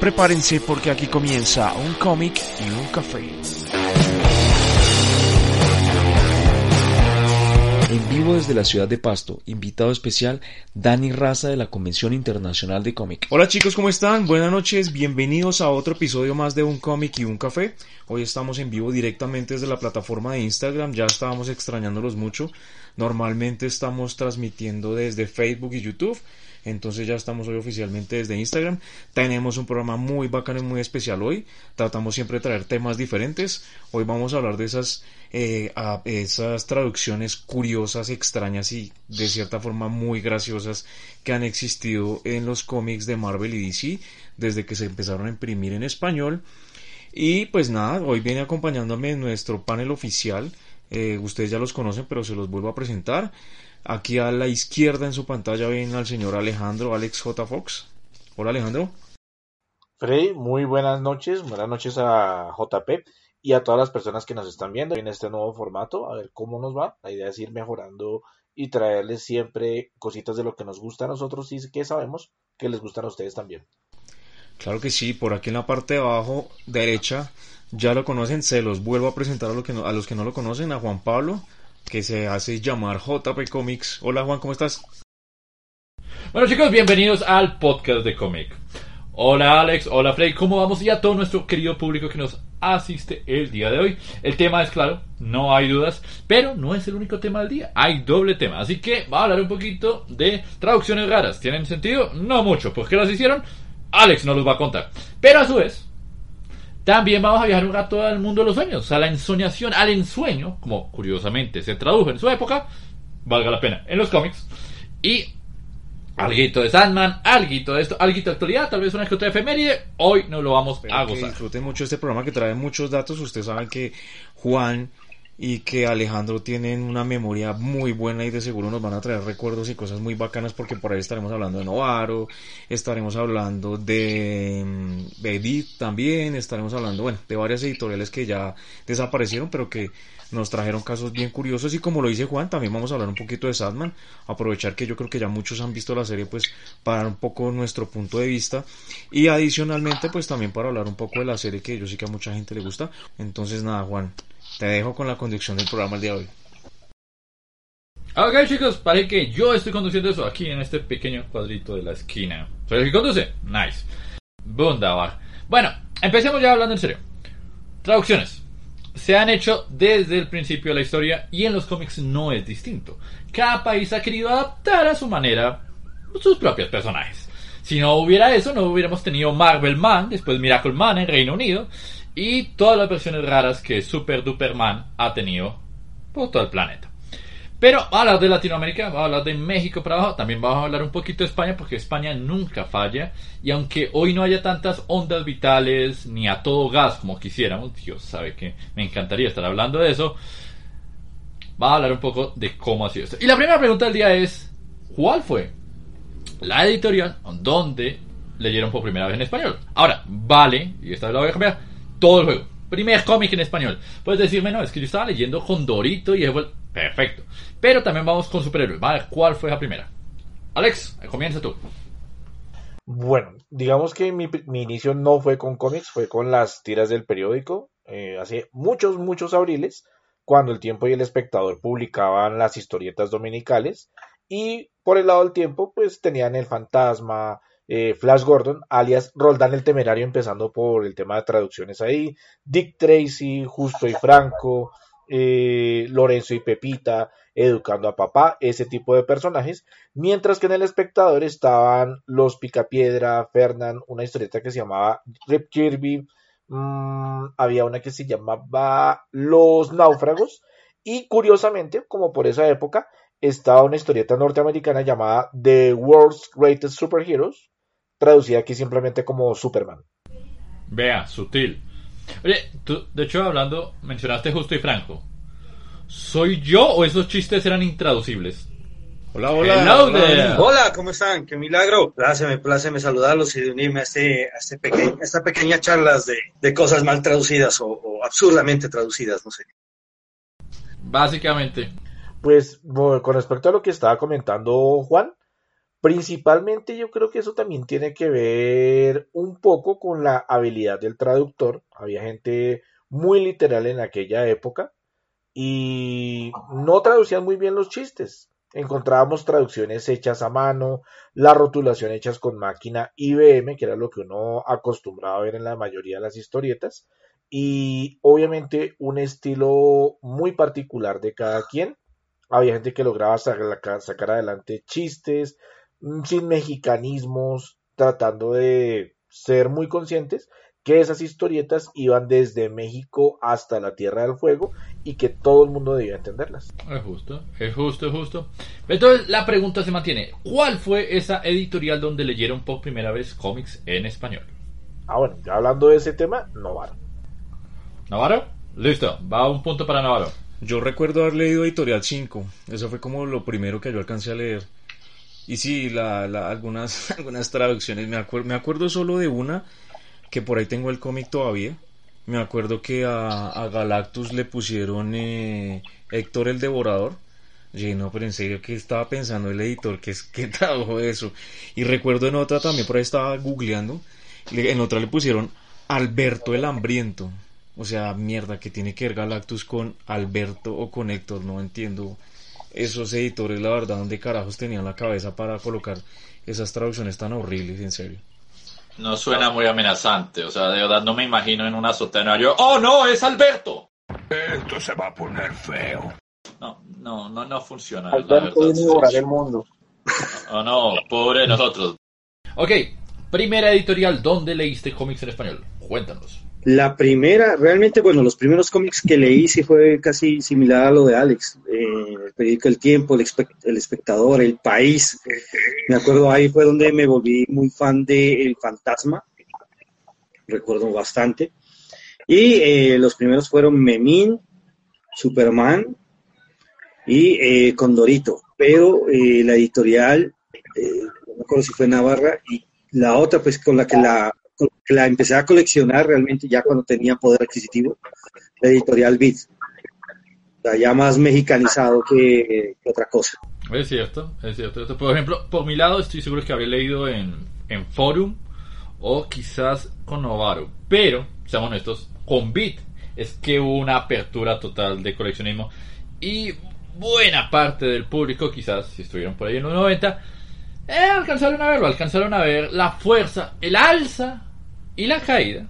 Prepárense porque aquí comienza un cómic y un café. En vivo desde la ciudad de Pasto, invitado especial Dani Raza de la Convención Internacional de Cómic. Hola chicos, ¿cómo están? Buenas noches, bienvenidos a otro episodio más de Un cómic y un café. Hoy estamos en vivo directamente desde la plataforma de Instagram, ya estábamos extrañándolos mucho. Normalmente estamos transmitiendo desde Facebook y YouTube. Entonces ya estamos hoy oficialmente desde Instagram. Tenemos un programa muy bacano y muy especial hoy. Tratamos siempre de traer temas diferentes. Hoy vamos a hablar de esas, eh, esas traducciones curiosas, extrañas y de cierta forma muy graciosas que han existido en los cómics de Marvel y DC desde que se empezaron a imprimir en español. Y pues nada, hoy viene acompañándome nuestro panel oficial. Eh, ustedes ya los conocen, pero se los vuelvo a presentar. Aquí a la izquierda en su pantalla ven al señor Alejandro Alex J. Fox. Hola Alejandro. Freddy, muy buenas noches. Buenas noches a JP y a todas las personas que nos están viendo en este nuevo formato. A ver cómo nos va. La idea es ir mejorando y traerles siempre cositas de lo que nos gusta a nosotros y que sabemos que les gustan a ustedes también. Claro que sí, por aquí en la parte de abajo derecha ya lo conocen, se los vuelvo a presentar a, los que no, a los que no lo conocen, a Juan Pablo, que se hace llamar JP Comics. Hola Juan, ¿cómo estás? Bueno chicos, bienvenidos al podcast de cómic. Hola Alex, hola Frey, ¿cómo vamos? Y a todo nuestro querido público que nos asiste el día de hoy. El tema es claro, no hay dudas, pero no es el único tema del día, hay doble tema. Así que va a hablar un poquito de traducciones raras. ¿Tienen sentido? No mucho, ¿por qué las hicieron? Alex nos los va a contar. Pero a su vez, también vamos a viajar un rato al mundo de los sueños, a la ensoñación, al ensueño, como curiosamente se tradujo en su época, valga la pena, en los cómics. Y alguito de Sandman, alguito de esto, alguito de actualidad, tal vez una que otra efeméride, hoy no lo vamos a gozar. disfruten mucho este programa que trae muchos datos, ustedes saben que Juan y que Alejandro tienen una memoria muy buena y de seguro nos van a traer recuerdos y cosas muy bacanas porque por ahí estaremos hablando de Novaro, estaremos hablando de, mm, de Edith también, estaremos hablando, bueno, de varias editoriales que ya desaparecieron pero que nos trajeron casos bien curiosos y como lo dice Juan, también vamos a hablar un poquito de Sadman, aprovechar que yo creo que ya muchos han visto la serie pues para dar un poco nuestro punto de vista y adicionalmente pues también para hablar un poco de la serie que yo sé que a mucha gente le gusta, entonces nada Juan, te dejo con la conducción del programa el día de hoy. Ok chicos, parece que yo estoy conduciendo eso aquí en este pequeño cuadrito de la esquina. ¿Soy el que conduce? Nice. Wunderbar. Bueno, empecemos ya hablando en serio. Traducciones. Se han hecho desde el principio de la historia y en los cómics no es distinto. Cada país ha querido adaptar a su manera sus propios personajes. Si no hubiera eso, no hubiéramos tenido Marvel Man, después Miracle Man en Reino Unido, y todas las versiones raras que Super Duperman ha tenido por todo el planeta. Pero a hablar de Latinoamérica, vamos a hablar de México para abajo, también vamos a hablar un poquito de España porque España nunca falla y aunque hoy no haya tantas ondas vitales ni a todo gas como quisiéramos, Dios sabe que me encantaría estar hablando de eso, va a hablar un poco de cómo ha sido esto. Y la primera pregunta del día es, ¿cuál fue la editorial donde leyeron por primera vez en español? Ahora, vale, y esta vez la voy a cambiar, todo el juego. Primer cómic en español. Puedes decirme, no, es que yo estaba leyendo con Dorito y es perfecto. Pero también vamos con superhéroes. Vale, ¿cuál fue la primera? Alex, comienza tú. Bueno, digamos que mi, inicio no fue con cómics, fue con las tiras del periódico. Eh, hace muchos, muchos abriles, cuando el tiempo y el espectador publicaban las historietas dominicales. Y por el lado del tiempo, pues tenían el fantasma, eh, Flash Gordon, alias Roldán el Temerario, empezando por el tema de traducciones ahí, Dick Tracy, Justo y Franco, eh, Lorenzo y Pepita, Educando a Papá, ese tipo de personajes, mientras que en el espectador estaban los Picapiedra, Fernand, una historieta que se llamaba Rip Kirby, mm, había una que se llamaba Los Náufragos, y curiosamente, como por esa época, estaba una historieta norteamericana llamada The World's Greatest Superheroes, traducida aquí simplemente como Superman. Vea, sutil. Oye, tú, de hecho, hablando, mencionaste justo y franco. ¿Soy yo o esos chistes eran intraducibles? Hola, hola. Hello hola, ¿cómo están? Qué milagro. Pláceme, pláceme saludarlos y de unirme a, este, a este peque- a esta pequeña charlas de, de cosas mal traducidas o, o absurdamente traducidas, no sé. Básicamente. Pues bueno, con respecto a lo que estaba comentando Juan, principalmente yo creo que eso también tiene que ver un poco con la habilidad del traductor. Había gente muy literal en aquella época y no traducían muy bien los chistes. Encontrábamos traducciones hechas a mano, la rotulación hechas con máquina IBM, que era lo que uno acostumbraba a ver en la mayoría de las historietas, y obviamente un estilo muy particular de cada quien. Había gente que lograba sacar, adelante chistes sin mexicanismos, tratando de ser muy conscientes que esas historietas iban desde México hasta la Tierra del Fuego y que todo el mundo debía entenderlas. Es justo, es justo, es justo. Entonces la pregunta se mantiene. ¿Cuál fue esa editorial donde leyeron por primera vez cómics en español? Ah, bueno, ya hablando de ese tema, Novaro. ¿Navarro? Listo, va un punto para Navarro. Yo recuerdo haber leído Editorial 5. Eso fue como lo primero que yo alcancé a leer. Y sí, la, algunas, traducciones. Me, acuer- me acuerdo solo de una, que por ahí tengo el cómic todavía. Me acuerdo que a, Galactus le pusieron eh, Héctor el Devorador. Y no, pero en serio, ¿qué estaba pensando el editor? ¿Qué, qué tradujo eso? Y recuerdo en otra también, por ahí estaba googleando. le- En otra le pusieron Alberto el Hambriento. O sea, mierda, que tiene que ver Galactus con Alberto o con Héctor, no entiendo esos editores, la verdad, dónde carajos tenían la cabeza para colocar esas traducciones tan horribles, en serio. No suena muy amenazante, o sea, de verdad no me imagino en una azotea York. ¡Oh, no! ¡Es Alberto! Esto se va a poner feo. No, no, no, no funciona. la Alberto verdad. viene a borrar el mundo. Oh, no, pobre de nosotros. Ok, primera editorial, ¿dónde leíste cómics en español? Cuéntanos. La primera, realmente, bueno, los primeros cómics que leí sí fue casi similar a lo de Alex. Eh, el periódico El Tiempo, el, Espe- El Espectador, El País. Me acuerdo ahí fue donde me volví muy fan de El Fantasma. Recuerdo bastante. Y eh, los primeros fueron Memín, Superman y eh, Condorito. Pero eh, la editorial, no me acuerdo si fue Navarra, y la otra, pues con la que la, la empecé a coleccionar realmente ya cuando tenía poder adquisitivo, la editorial Beat. O sea, ya más mexicanizado que, que otra cosa. Es cierto, es cierto. Por ejemplo, por mi lado estoy seguro que habría leído en, en Forum o quizás con Novaro. Pero, seamos honestos, con Beat es que hubo una apertura total de coleccionismo y buena parte del público, quizás si estuvieron por ahí en los 90, eh, alcanzaron a verlo, alcanzaron a ver la fuerza, el alza y la caída.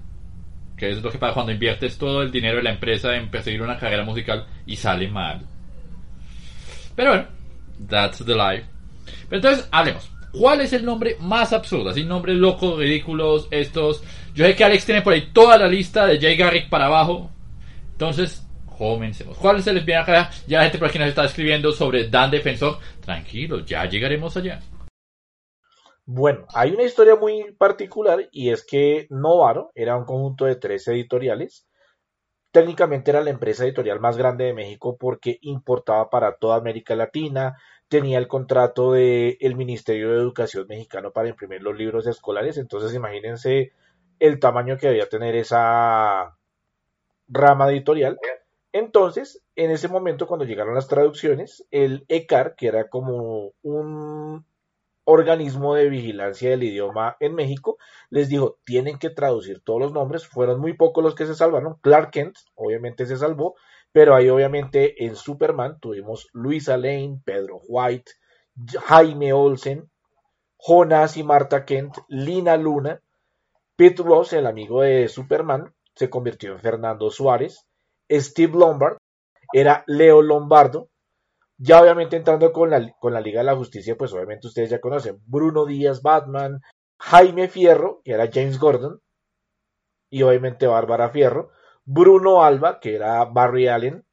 Que es lo que pasa cuando inviertes todo el dinero de la empresa en perseguir una carrera musical y sale mal. Pero bueno, that's the life. Pero entonces, hablemos. ¿Cuál es el nombre más absurdo? Así, nombres locos, ridículos, estos. Yo sé que Alex tiene por ahí toda la lista de Jay Garrick para abajo. Entonces, comencemos. ¿Cuál les viene acá? Ya la gente por aquí nos está escribiendo sobre Dan Defensor. Tranquilo, ya llegaremos allá. Bueno, hay una historia muy particular y es que Novaro era un conjunto de tres editoriales. Técnicamente era la empresa editorial más grande de México porque importaba para toda América Latina, tenía el contrato del el Ministerio de Educación mexicano para imprimir los libros escolares, entonces imagínense el tamaño que debía tener esa rama editorial. Entonces, en ese momento, cuando llegaron las traducciones, el ECAR, que era como un organismo de vigilancia del idioma en México, les dijo, tienen que traducir todos los nombres, fueron muy pocos los que se salvaron, Clark Kent obviamente se salvó, pero ahí obviamente en Superman tuvimos Luisa Lane, Pedro White, Jaime Olsen, Jonas y Marta Kent, Lina Luna, Pete Ross, el amigo de Superman, se convirtió en Fernando Suárez, Steve Lombard era Leo Lombardo, ya obviamente entrando con la, con la Liga de la Justicia, pues obviamente ustedes ya conocen Bruno Díaz Batman, Jaime Fierro, que era James Gordon, y obviamente Bárbara Fierro, Bruno Alba, que era Barry Allen,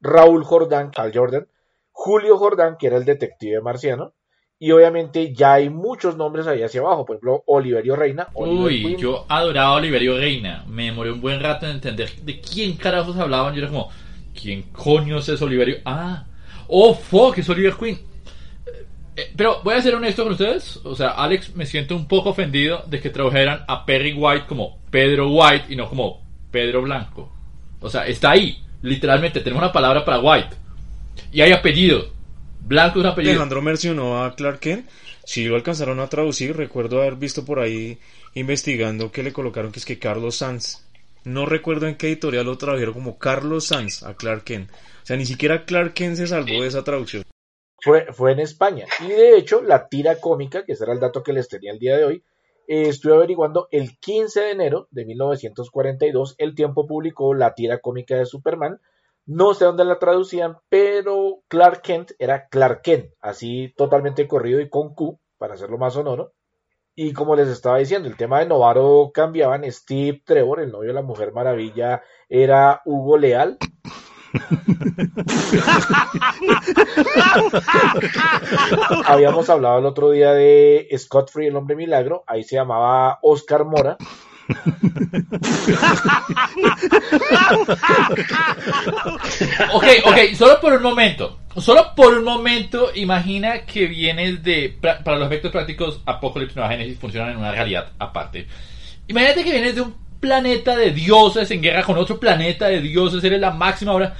Raúl Jordán, Cal Jordan, Julio Jordán, que era el detective marciano, y obviamente ya hay muchos nombres ahí hacia abajo, por ejemplo, Oliverio Reina. Oliver Uy, Queen. yo adoraba a Oliverio Reina. Me demoré un buen rato en entender de quién carajos hablaban. Yo era como, ¿quién coño es Oliverio? Ah, oh, fuck, es Oliver Queen. Eh, eh, Pero voy a ser honesto con ustedes. O sea, Alex, me siento un poco ofendido de que tradujeran a Perry White como Pedro White y no como Pedro Blanco. O sea, está ahí. Literalmente, tenemos una palabra para White. Y hay apellido. Blanco es un apellido. Alejandro mencionó a Clark Kent. Si lo alcanzaron a traducir, recuerdo haber visto por ahí investigando que le colocaron que es que Carlos Sanz. No recuerdo en qué editorial lo tradujeron como Carlos Sanz a Clark Kent. O sea, ni siquiera Clark Kent se salvó de esa traducción. fue, fue en España. Y de hecho, la tira cómica, que ese era el dato que les tenía el día de hoy, eh, estuve averiguando el 15 de enero de 1942, el tiempo publicó la tira cómica de Superman. No sé dónde la traducían, pero Clark Kent era Clark Kent, así totalmente corrido y con Q, para hacerlo más sonoro. Y como les estaba diciendo, el tema de Novaro cambiaban. Steve Trevor, el novio de la Mujer Maravilla, era Hugo Leal. Habíamos hablado el otro día de Scott Free, el hombre milagro. Ahí se llamaba Oscar Mora. Ok, ok, solo por un momento. Solo por un momento, imagina que vienes de. Para los efectos prácticos, Apocalipsis Nueva Génesis funcionan en una realidad aparte. Imagínate que vienes de un planeta de dioses en guerra con otro planeta de dioses, eres la máxima ahora.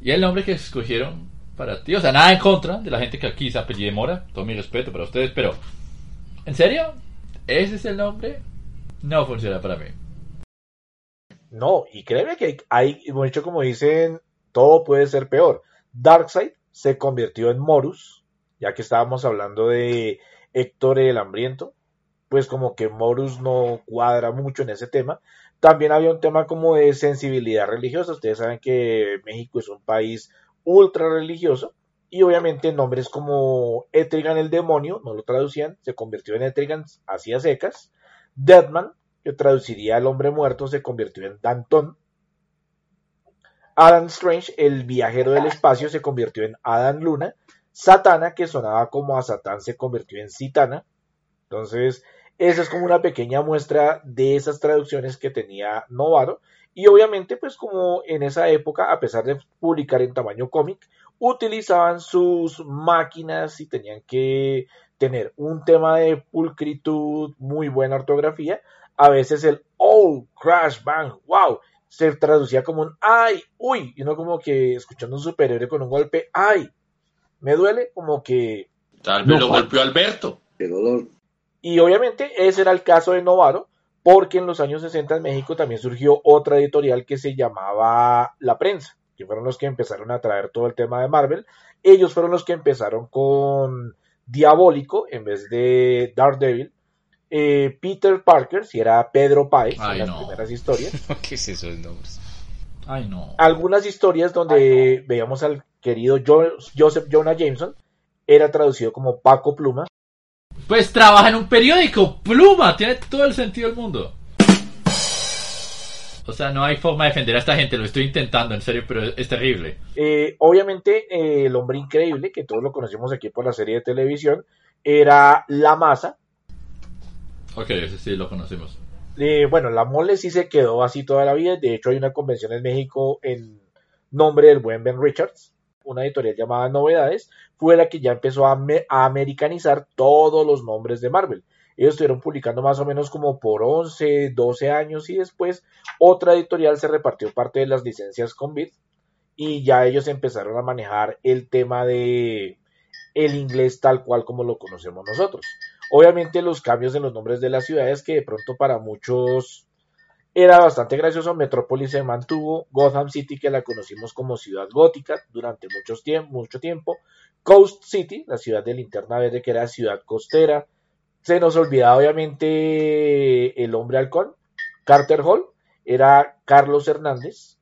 Y el nombre que escogieron para ti, o sea, nada en contra de la gente que aquí se apellide Mora, todo mi respeto para ustedes, pero. ¿En serio? ¿Ese es el nombre? No funciona para mí. No, y créeme que hay, mucho como dicen, todo puede ser peor. Darkseid se convirtió en Morus, ya que estábamos hablando de Héctor el Hambriento, pues como que Morus no cuadra mucho en ese tema. También había un tema como de sensibilidad religiosa. Ustedes saben que México es un país ultra religioso. Y obviamente nombres como Etrigan el demonio, no lo traducían, se convirtió en Etrigan hacía secas. Deadman, que traduciría el hombre muerto, se convirtió en Danton. Adam Strange, el viajero del espacio, se convirtió en Adam Luna. Satana, que sonaba como a Satán, se convirtió en Citana. Entonces, esa es como una pequeña muestra de esas traducciones que tenía Novaro. Y obviamente, pues como en esa época, a pesar de publicar en tamaño cómic, utilizaban sus máquinas y tenían que tener un tema de pulcritud, muy buena ortografía. A veces el oh, crash, bang, wow, se traducía como un ay, uy, y no como que escuchando un superhéroe con un golpe, ay, me duele, como que Tal vez No, lo golpeó Alberto. Qué dolor. Y obviamente ese era el caso de Novaro, porque en los años 60 en México también surgió otra editorial que se llamaba La Prensa, que fueron los que empezaron a traer todo el tema de Marvel. Ellos fueron los que empezaron con Diabólico en vez de Daredevil. Eh, Peter Parker, si era Pedro Páez Ay, en las no. primeras historias. ¿Qué es eso de nombres? Ay, no. Algunas historias donde veíamos al querido Jo- Joseph Jonah Jameson, era traducido como Paco Pluma. Pues trabaja en un periódico, pluma, tiene todo el sentido del mundo. O sea, no hay forma de defender a esta gente, lo estoy intentando, en serio, pero es, terrible. Eh, obviamente, eh, el hombre increíble, que todos lo conocemos aquí por la serie de televisión, era La Masa. Ok, ese sí lo conocemos. Eh, bueno, la mole sí se quedó así toda la vida. De hecho, hay una convención en México en nombre del buen Ben Richards, una editorial llamada Novedades, fue la que ya empezó a americanizar todos los nombres de Marvel. Ellos estuvieron publicando más o menos como por 11, 12 años y después otra editorial se repartió parte de las licencias con Bit y ya ellos empezaron a manejar el tema de el inglés tal cual como lo conocemos nosotros. Obviamente los cambios en los nombres de las ciudades que de pronto para muchos era bastante gracioso. Metrópolis se mantuvo, Gotham City que la conocimos como ciudad gótica durante muchos tiemp- mucho tiempo, Coast City, la ciudad de Linterna Verde que era ciudad costera. Se nos olvidaba obviamente el hombre halcón, Carter Hall, era Carlos Hernández,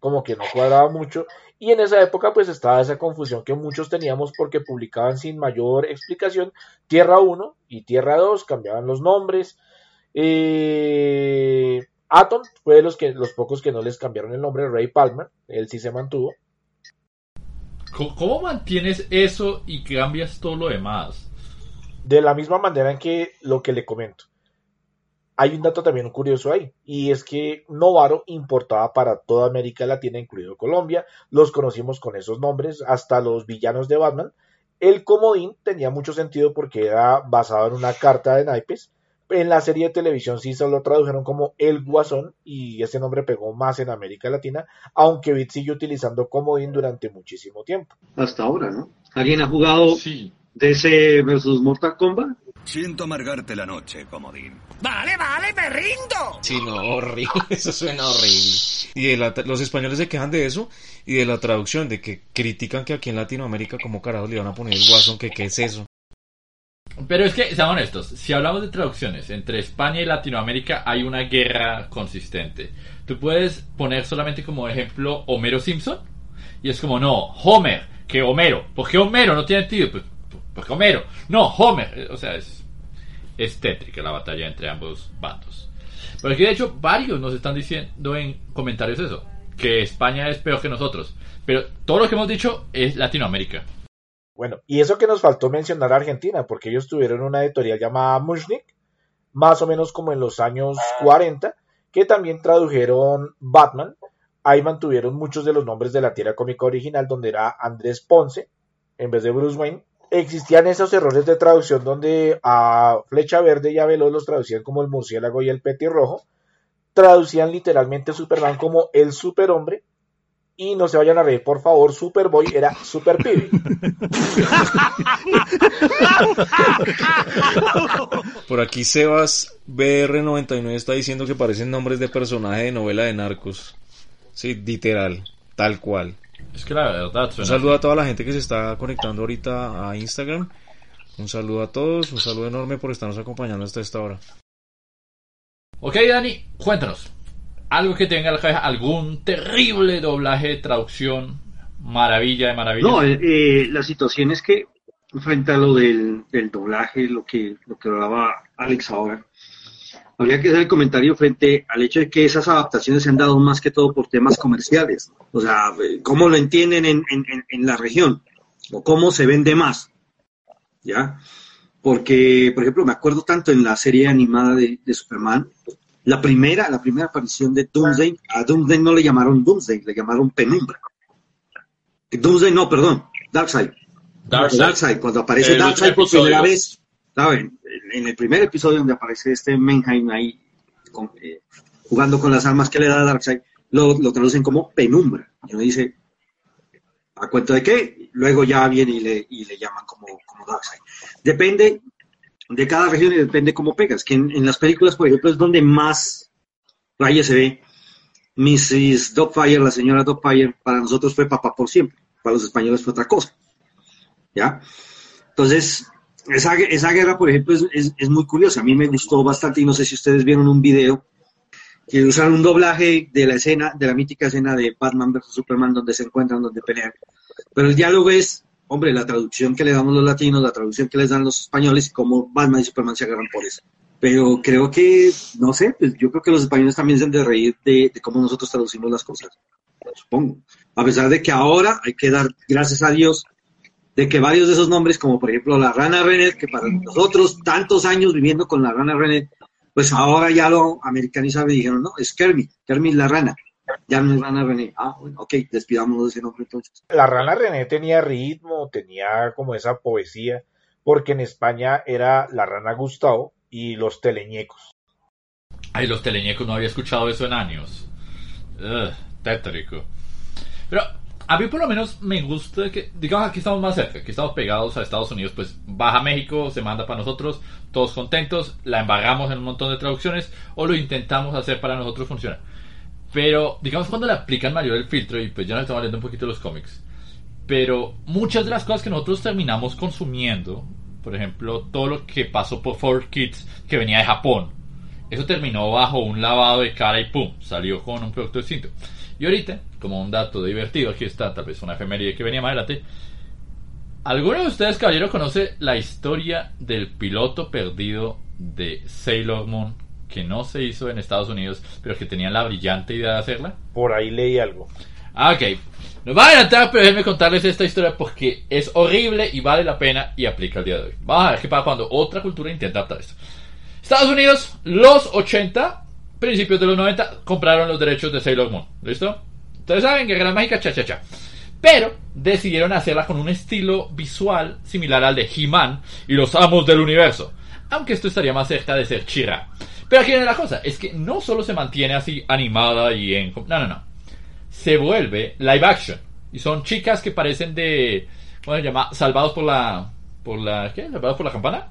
como que no cuadraba mucho. Y en esa época pues estaba esa confusión que muchos teníamos porque publicaban sin mayor explicación Tierra 1 y Tierra 2, cambiaban los nombres. Eh, Atom fue de los, que, los pocos que no les cambiaron el nombre, Ray Palmer, él sí se mantuvo. ¿Cómo, cómo mantienes eso y cambias todo lo demás? De la misma manera en que lo que le comento. Hay un dato también curioso ahí, y es que Novaro importaba para toda América Latina, incluido Colombia, los conocimos con esos nombres, hasta los villanos de Batman. El comodín tenía mucho sentido porque era basado en una carta de naipes. En la serie de televisión sí solo tradujeron como El Guasón y ese nombre pegó más en América Latina, aunque Bit sigue utilizando comodín durante muchísimo tiempo. Hasta ahora, ¿no? ¿Alguien ha jugado Sí. DC versus Mortal Kombat? Siento amargarte la noche, comodín. Vale, vale, me rindo. Sí, no, horrible. Eso suena horrible. Y de la los españoles se quejan de eso y de la traducción, de que critican que aquí en Latinoamérica, como carajos le van a poner el guasón, que qué es eso. Pero es que, seamos honestos, si hablamos de traducciones, entre España y Latinoamérica hay una guerra consistente. Tú puedes poner solamente como ejemplo Homero Simpson, y es como, no, Homer, que Homero. ¿Por qué Homero? No tiene sentido. Pues, porque Homero. No, Homer. O sea, es, es tétrica la batalla entre ambos bandos. Pero aquí, de hecho, varios nos están diciendo en comentarios eso, que España es peor que nosotros. Pero todo lo que hemos dicho es Latinoamérica. Bueno, y eso que nos faltó mencionar a Argentina, porque ellos tuvieron una editorial llamada Mushnik, más o menos como en los años 40, que también tradujeron Batman. Ahí mantuvieron muchos de los nombres de la tira cómica original, donde era Andrés Ponce en vez de Bruce Wayne. Existían esos errores de traducción donde a Flecha Verde y a Veloz los traducían como el murciélago y el petirrojo. Traducían literalmente Superman como el superhombre. Y no se vayan a reír, por favor, Superboy era Super Pibe. Por aquí Sebas BR99 está diciendo que parecen nombres de personaje de novela de narcos. Sí, literal, tal cual. Es que la verdad Un saludo a toda la gente que se está conectando ahorita a Instagram. Un saludo a todos, un saludo enorme por estarnos acompañando hasta esta hora. Ok, Dani, cuéntanos. Algo que tenga en la cabeza, algún terrible doblaje, traducción, maravilla de maravillas. No, eh, eh, la situación es que frente a lo del, del doblaje, lo que, lo que hablaba Alex ahora, habría que hacer el comentario frente al hecho de que esas adaptaciones se han dado más que todo por temas comerciales. O sea, eh, cómo lo entienden en, en, en- la región o cómo se vende más. ¿Ya? Porque, por ejemplo, me acuerdo tanto en la serie animada de, de Superman, la primera, la primera aparición de Doomsday, a Doomsday no le llamaron Doomsday, le llamaron Penumbra. Doomsday, no, perdón, Darkseid. Darkseid. Darkseid, cuando aparece El Darkseid por primera vez, ¿saben? En el primer episodio donde aparece este Menheim ahí con- eh, jugando con las armas que le da Darkseid, lo, lo traducen como penumbra. Y uno dice, ¿a cuento de qué? Luego ya viene y le, y le llaman como, como Darkseid. Depende de cada región y depende cómo pegas. Que en, en las películas, por ejemplo, es donde más raya se ve. Mrs. Dogfire, la señora Dogfire, para nosotros fue papá por siempre. Para los españoles fue otra cosa. ¿Ya? Entonces, esa, esa guerra, por ejemplo, es, es- es muy curiosa. A mí me gustó bastante y no sé si ustedes vieron un video que usaron un doblaje de la escena, de la mítica escena de Batman vs. Superman, donde se encuentran, donde pelean. Pero el diálogo es, hombre, la traducción que le damos los latinos, la traducción que les dan los españoles cómo Batman y Superman se agarran por eso. Pero creo que, no sé, pues yo creo que los españoles también se han de reír de, de cómo nosotros traducimos las cosas. Supongo. A pesar de que ahora hay que dar gracias a Dios de que varios de esos nombres, como por ejemplo la rana René, que para nosotros tantos años viviendo con la rana René, pues ahora ya lo americanizaron y dijeron, no, es Kermit, Kermit la rana, ya no es rana René. Ah, bueno, ok, despidámonos de ese nombre entonces. La rana René tenía ritmo, tenía como esa poesía, porque en España era la rana Gustavo y los teleñecos. Ay, los teleñecos no había escuchado eso en años. Ugh, tétrico. Pero a mí por lo menos me gusta que, digamos, aquí estamos más cerca, aquí estamos pegados a Estados Unidos, pues baja México, se manda para nosotros, todos contentos, la embarramos en un montón de traducciones o lo intentamos hacer para nosotros funciona. Pero digamos cuando le aplican mayor el filtro y pues ya nos estamos leyendo un poquito los cómics. Pero muchas de las cosas que nosotros terminamos consumiendo, por ejemplo, todo lo que pasó por 4Kids que venía de Japón, eso terminó bajo un lavado de cara y pum, salió con un producto distinto. Y ahorita, como un dato divertido, aquí está tal vez una efeméride que venía más adelante. ¿Alguno de ustedes, caballero, conoce la historia del piloto perdido de Sailor Moon que no se hizo en Estados Unidos, pero que tenía la brillante idea de hacerla? Por ahí leí algo. Ah, ok. Nos va a adelantar, pero déjenme contarles esta historia porque es horrible y vale la pena y aplica el día de hoy. Vamos a ver qué pasa cuando otra cultura intenta adaptar esto. Estados Unidos, los 80, principios de los 90, compraron los derechos de Sailor Moon. ¿Listo? Ustedes saben, Guerra Mágica, cha cha cha. Pero decidieron hacerla con un estilo visual similar al de He-Man y los Amos del Universo. Aunque esto estaría más cerca de ser Chira. Pero aquí viene la cosa, es que no solo se mantiene así animada y en... No, no, no. Se vuelve live action. Y son chicas que parecen de... ¿Cómo se llama? Salvados por la... ¿Por la... ¿Qué? ¿Salvados por la campana?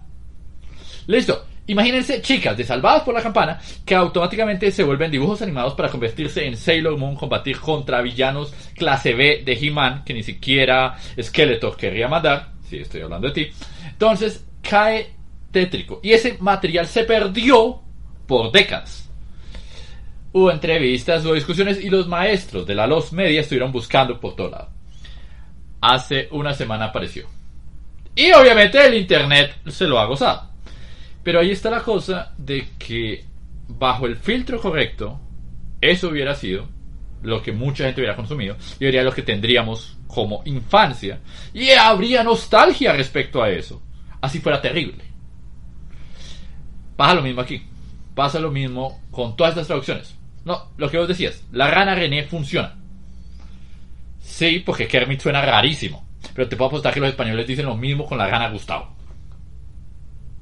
Listo. Imagínense chicas de Salvadas por la Campana que automáticamente se vuelven dibujos animados para convertirse en Sailor Moon, combatir contra villanos clase B de He-Man, que ni siquiera Skeletor querría mandar. Si estoy hablando de ti. Entonces cae tétrico. Y ese material se perdió por décadas. Hubo entrevistas, hubo discusiones y los maestros de la Los Media estuvieron buscando por todo lado. Hace una semana apareció. Y obviamente el internet se lo ha gozado. Pero ahí está la cosa de que bajo el filtro correcto, eso hubiera sido lo que mucha gente hubiera consumido y sería lo que tendríamos como infancia. Y habría nostalgia respecto a eso. Así fuera terrible. Pasa lo mismo aquí. Pasa lo mismo con todas estas traducciones. No, lo que vos decías, la rana René funciona. Sí, porque Kermit suena rarísimo. Pero te puedo apostar que los españoles dicen lo mismo con la rana Gustavo.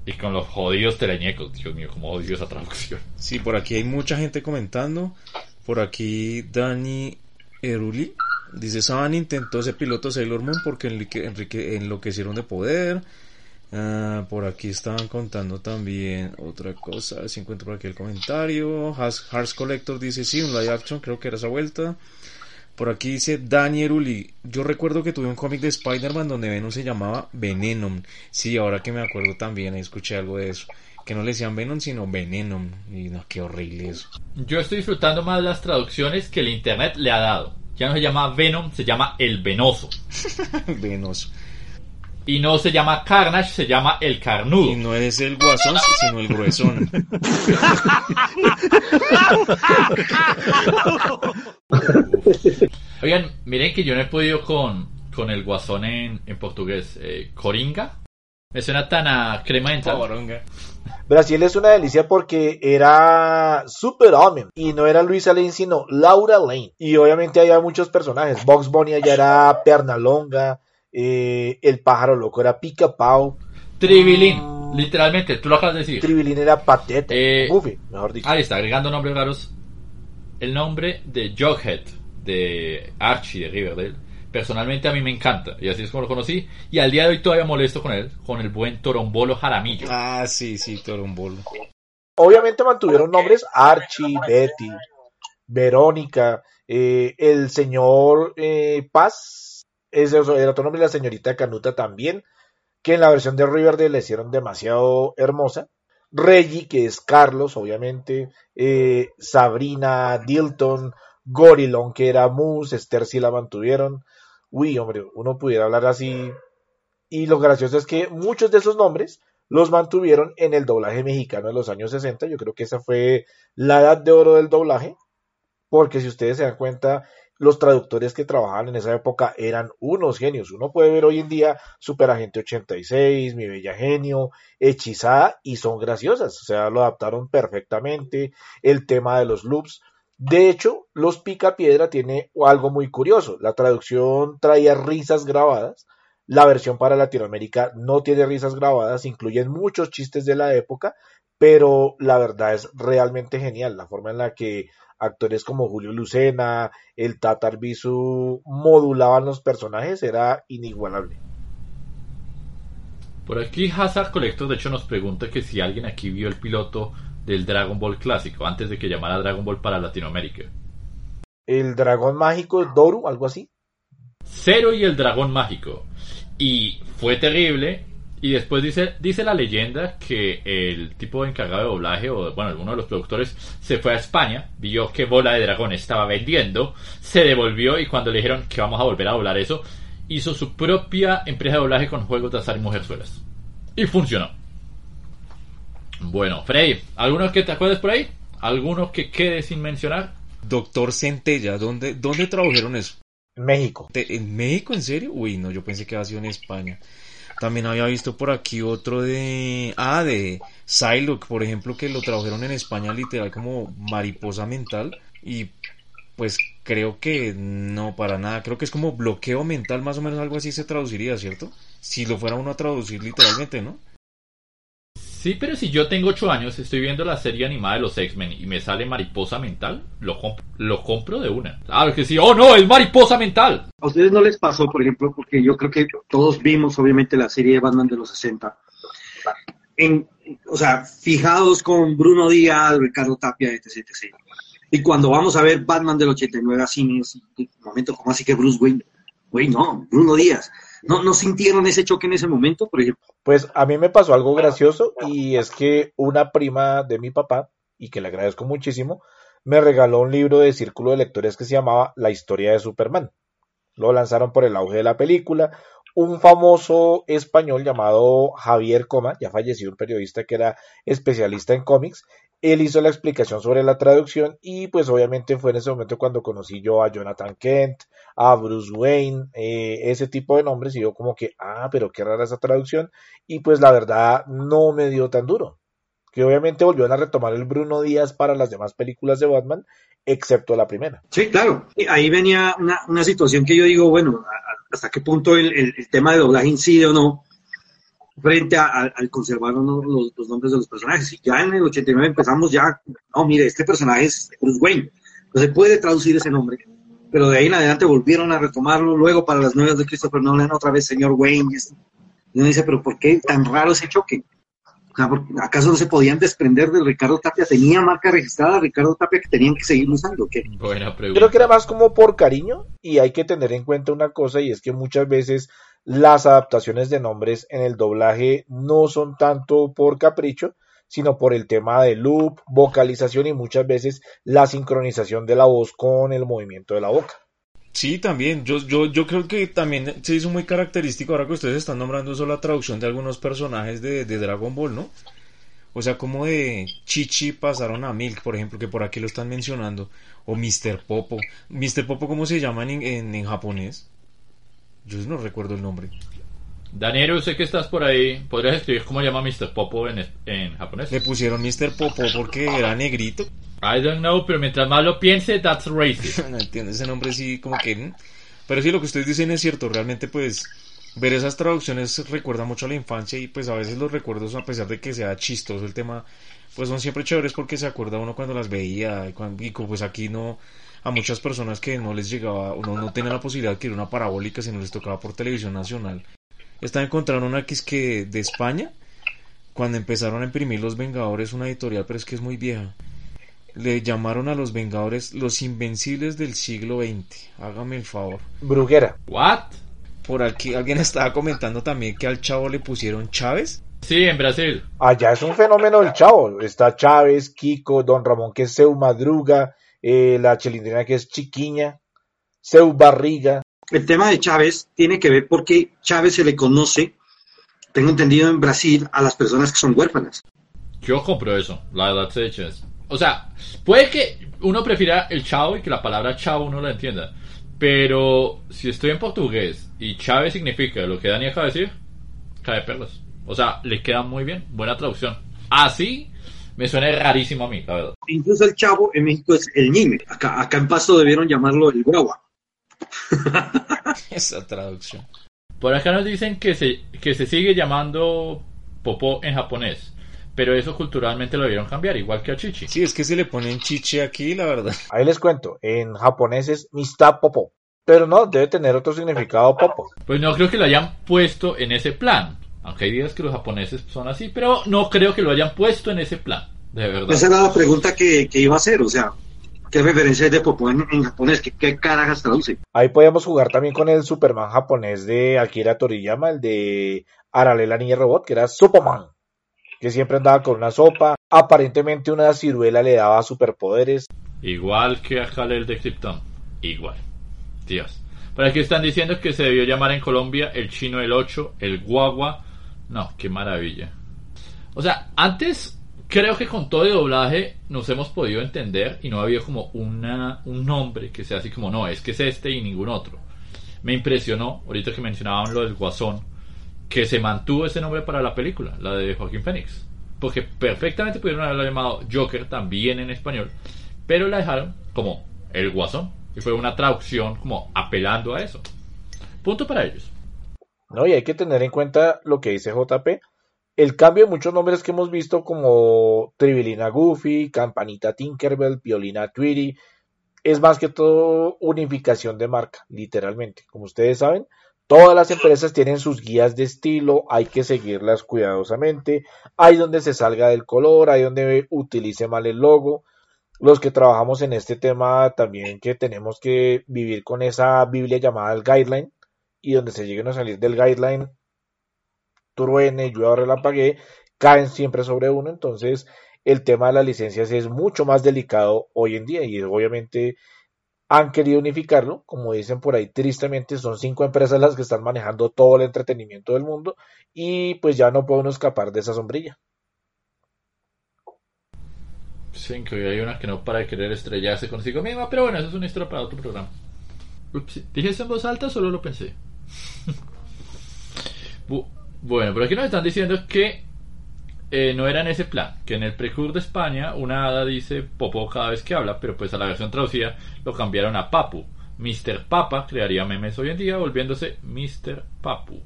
Y con los jodidos teleñecos, Dios mío, cómo odio esa traducción. Sí, por aquí hay mucha gente comentando. Por aquí Dani Eruli dice, Saban intentó ese piloto Sailor Moon porque enrique, enrique, enloquecieron de poder. Uh, por aquí estaban contando también otra cosa. Si encuentro por aquí el comentario. Hearts Collector dice, sí, un live action, creo que era esa vuelta. Por aquí dice Daniel Uli. Yo recuerdo que tuve un cómic de Spider-Man donde Venom se llamaba Venenom. Sí, ahora que me acuerdo también escuché algo de eso. Que no le decían Venom, sino Venenom. Y no, qué horrible eso. Yo estoy disfrutando más las traducciones que el internet le ha dado. Ya no se llama Venom, se llama El Venoso. Venoso. Y no se llama Carnage, se llama El Carnudo. Y no es el guasón, sino el gruesón. Oigan, miren que yo no he podido con, con el guasón en, en portugués. Eh, Coringa. Me suena tan a crema dental. Brasil es una delicia porque era Super Homem y no era Luisa Lane sino Laura Lane. Y obviamente había muchos personajes. Box Bunny allá era Pernalonga, eh, el pájaro loco era Pica Pau. Tribilín, mm. literalmente, tú lo acabas de decir. Tribilín era Pateta, Eh, Goofy, mejor dicho. Ahí está, agregando nombres raros. El nombre de Jughead, de Archie de Riverdale, personalmente a mí me encanta. Y así es como lo conocí. Y al día de hoy todavía molesto con él, con el buen Torombolo Jaramillo. Ah, sí, sí, Torombolo. Obviamente mantuvieron nombres Archie, Betty, Verónica, eh, el señor eh, Paz, ese era otro nombre, la señorita Canuta también, que en la versión de Riverdale le hicieron demasiado hermosa. Reggie, que es Carlos, obviamente, eh, Sabrina Dilton, Gorilon, que era Moose, Esther sí la mantuvieron. Uy, hombre, uno pudiera hablar así. Y lo gracioso es que muchos de esos nombres los mantuvieron en el doblaje mexicano de los años 60. Yo creo que esa fue la edad de oro del doblaje. Porque si ustedes se dan cuenta, los traductores que trabajaban en esa época eran unos genios. Uno puede ver hoy en día Superagente 86, Mi Bella Genio, Hechizada y son graciosas. O sea, lo adaptaron perfectamente. El tema de los loops. De hecho, Los Picapiedra tiene algo muy curioso. La traducción traía risas grabadas. La versión para Latinoamérica no tiene risas grabadas, incluyen muchos chistes de la época, pero la verdad es realmente genial la forma en la que actores como Julio Lucena, el Tatar Bisu modulaban los personajes, era inigualable. Por aquí Hazard Collector de hecho nos pregunta que si alguien aquí vio el piloto del Dragon Ball clásico antes de que llamara Dragon Ball para Latinoamérica. El dragón mágico Doru, algo así. Cero y el dragón mágico. Y fue terrible. Y después dice, dice la leyenda que el tipo encargado de doblaje, o bueno, alguno de los productores, se fue a España, vio que Bola de Dragón estaba vendiendo, se devolvió y cuando le dijeron que vamos a volver a doblar eso, hizo su propia empresa de doblaje con juegos de azar y mujerzuelas. Y funcionó. Bueno, Frey, ¿algunos que te acuerdes por ahí? ¿Algunos que quede sin mencionar? Doctor Centella, ¿dónde, dónde tradujeron eso? En México. ¿Te- ¿En México, en serio? Uy, no, yo pensé que había sido en España. También había visto por aquí otro de... Ah, de Psylocke, por ejemplo, que lo tradujeron en España literal como mariposa mental. Y pues creo que no, para nada. Creo que es como bloqueo mental, más o menos algo así se traduciría, ¿cierto? Si lo fuera uno a traducir literalmente, ¿no? Sí, pero si yo tengo 8 años, estoy viendo la serie animada de los X-Men y me sale mariposa mental, lo compro, lo compro de una. Claro que sí, oh no, es mariposa mental. ¿A ustedes no les pasó, por ejemplo, porque yo creo que todos vimos obviamente la serie de Batman de los 60, en, o sea, fijados con Bruno Díaz, Ricardo Tapia, etc, etc. Y cuando vamos a ver Batman del 89 a cines, un momento como así que Bruce Wayne, güey, no, Bruno Díaz, ¿no, ¿no sintieron ese choque en ese momento, por ejemplo? Pues a mí me pasó algo gracioso y es que una prima de mi papá, y que le agradezco muchísimo, me regaló un libro de círculo de lectores que se llamaba La historia de Superman. Lo lanzaron por el auge de la película. Un famoso español llamado Javier Coma, ya fallecido, un periodista que era especialista en cómics, él hizo la explicación sobre la traducción y pues obviamente fue en ese momento cuando conocí yo a Jonathan Kent, a Bruce Wayne, eh, ese tipo de nombres y yo como que, ah, pero qué rara esa traducción y pues la verdad no me dio tan duro. Que obviamente volvieron a retomar el Bruno Díaz para las demás películas de Batman, excepto la primera. Sí, claro. Ahí venía una, una situación que yo digo, bueno, hasta qué punto el- el tema de doblaje incide o no frente a- a- al conservar los, los nombres de los personajes. Y ya en el 89 empezamos ya, no, mire, este personaje es Bruce Wayne, no se puede traducir ese nombre. Pero de ahí en adelante volvieron a retomarlo, luego para las nuevas de Christopher Nolan, otra vez señor Wayne. Y, esto. Y uno dice, pero ¿por qué tan raro ese choque? O sea, ¿por- ¿Acaso no se podían desprender de Ricardo Tapia? ¿Tenía marca registrada Ricardo Tapia que tenían que seguir usando? ¿o ¿Qué? Buena pregunta. Creo que era más como por cariño y hay que tener en cuenta una cosa y es que muchas veces las adaptaciones de nombres en el doblaje no son tanto por capricho, sino por el tema de loop, vocalización y muchas veces la sincronización de la voz con el movimiento de la boca. Sí, también. Yo, yo, yo creo que también se hizo muy característico ahora que ustedes están nombrando eso la traducción de algunos personajes de, de Dragon Ball, ¿no? O sea, como de Chichi pasaron a Milk, por ejemplo, que por aquí lo están mencionando. O Mr. Popo. Mr. Popo, ¿cómo se llama en, en, en japonés? Yo no recuerdo el nombre. Daniel, sé que estás por ahí. ¿Podrías escribir cómo llama Mr. Popo en, en japonés? Le pusieron Mr. Popo porque era negrito. I don't know, pero mientras más lo piense, that's racist. no entiendo ese nombre sí como que pero sí lo que ustedes dicen es cierto realmente pues ver esas traducciones recuerda mucho a la infancia y pues a veces los recuerdos a pesar de que sea chistoso el tema pues son siempre chéveres porque se acuerda uno cuando las veía y, cuando, y pues aquí no a muchas personas que no les llegaba o no, no tenían la posibilidad de adquirir una parabólica sino les tocaba por televisión nacional estaba encontrando una que es que de España cuando empezaron a imprimir Los Vengadores una editorial pero es que es muy vieja le llamaron a los Vengadores los Invencibles del siglo XX. Hágame el favor. Bruguera. ¿What? Por aquí alguien estaba comentando también que al chavo le pusieron Chávez. Sí, en Brasil. Allá es un fenómeno el chavo. Está Chávez, Kiko, Don Ramón que es Seu Madruga, eh, la Chilindrina que es Chiquiña, Seu Barriga. El tema de Chávez tiene que ver porque Chávez se le conoce, tengo entendido en Brasil, a las personas que son huérfanas. Yo compro eso, la verdad se echa eso. O sea, puede que uno prefiera el chavo y que la palabra chavo uno la entienda. Pero si estoy en portugués y chave significa lo que Dani acaba de decir, cae perlas. O sea, le queda muy bien, buena traducción. Así me suena rarísimo a mí, la verdad. Incluso el chavo en México es el Nime. Acá, acá en Pasto debieron llamarlo el guagua. Esa traducción. Por acá nos dicen que se, que se sigue llamando popó en japonés. Pero eso culturalmente lo debieron cambiar, igual que a Chichi. Sí, es que se le ponen chiche aquí, la verdad. Ahí les cuento, en japonés es Mista Popo. Pero no, debe tener otro significado Popo. Pues no creo que lo hayan puesto en ese plan. Aunque hay días que los japoneses son así, pero no creo que lo hayan puesto en ese plan. De verdad. Esa era la pregunta que, que iba a hacer, o sea, ¿qué referencia es de Popó en, en japonés? ¿Qué, ¿Qué carajas traduce? Ahí podíamos jugar también con el Superman japonés de Akira Toriyama, el de Arale la niña robot, que era Superman, que siempre andaba con una sopa. Aparentemente una ciruela le daba superpoderes. Igual que a Jalel de Krypton. Igual. Dios. Por aquí están diciendo que se debió llamar en Colombia el chino el 8, el guagua. No, qué maravilla. O sea, antes, creo que con todo el doblaje nos hemos podido entender y no ha habido como un nombre que sea así como, no, es que es este y ningún otro. Me impresionó, ahorita que mencionaban lo del Guasón, que se mantuvo ese nombre para la película, la de Joaquín Phoenix. Porque perfectamente pudieron haberlo llamado Joker también en español, pero la dejaron como el Guasón. Y fue una traducción como apelando a eso. Punto para ellos. No, y hay que tener en cuenta lo que dice JP. El cambio de muchos nombres que hemos visto como Tribilina Goofy, Campanita Tinkerbell, Piolina Tweety, es más que todo unificación de marca, literalmente. Como ustedes saben, todas las empresas tienen sus guías de estilo, hay que seguirlas cuidadosamente, hay donde se salga del color, hay donde utilice mal el logo. Los que trabajamos en este tema también que tenemos que vivir con esa Biblia llamada el guideline y donde se lleguen a salir del guideline, truene, llueva, relampaguee, caen siempre sobre uno. Entonces, el tema de las licencias es mucho más delicado hoy en día y obviamente han querido unificarlo, como dicen por ahí, tristemente son cinco empresas las que están manejando todo el entretenimiento del mundo y pues ya no podemos escapar de esa sombrilla. Sí, que hay una que no para de querer estrellarse consigo misma, pero bueno, eso es una historia para otro programa. Ups, ¿Dije eso en voz alta o solo lo pensé? bueno, pero aquí nos están diciendo que eh, no era en ese plan, que en el Precur de España una hada dice Popó cada vez que habla, pero pues a la versión traducida lo cambiaron a Papu. Mr. Papa crearía memes hoy en día volviéndose Mr. Papu.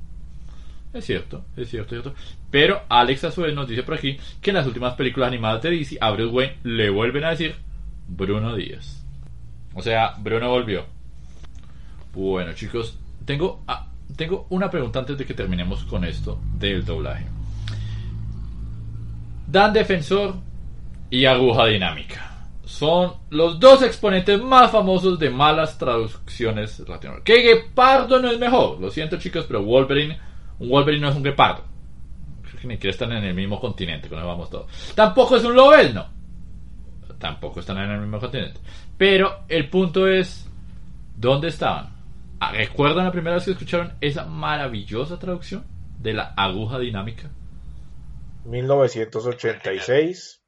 Es cierto, es cierto, es cierto. Pero Alex a su vez nos dice por aquí que en las últimas películas animadas de DC a Bruce Wayne le vuelven a decir Bruno Díaz. O sea, Bruno volvió. Bueno, chicos, tengo, ah, tengo una pregunta antes de que terminemos con esto del doblaje. Dan Defensor y Aguja Dinámica. Son los dos exponentes más famosos de malas traducciones latinoamericanas. Que Guepardo no es mejor. Lo siento chicos, pero Wolverine, Wolverine no es un Guepardo. Creo que ni siquiera están en el mismo continente, cuando vamos todos. Tampoco es un Lobezno. Tampoco están en el mismo continente. Pero el punto es, ¿dónde estaban? Ah, ¿Recuerdan la primera vez que escucharon esa maravillosa traducción de la aguja dinámica? 1986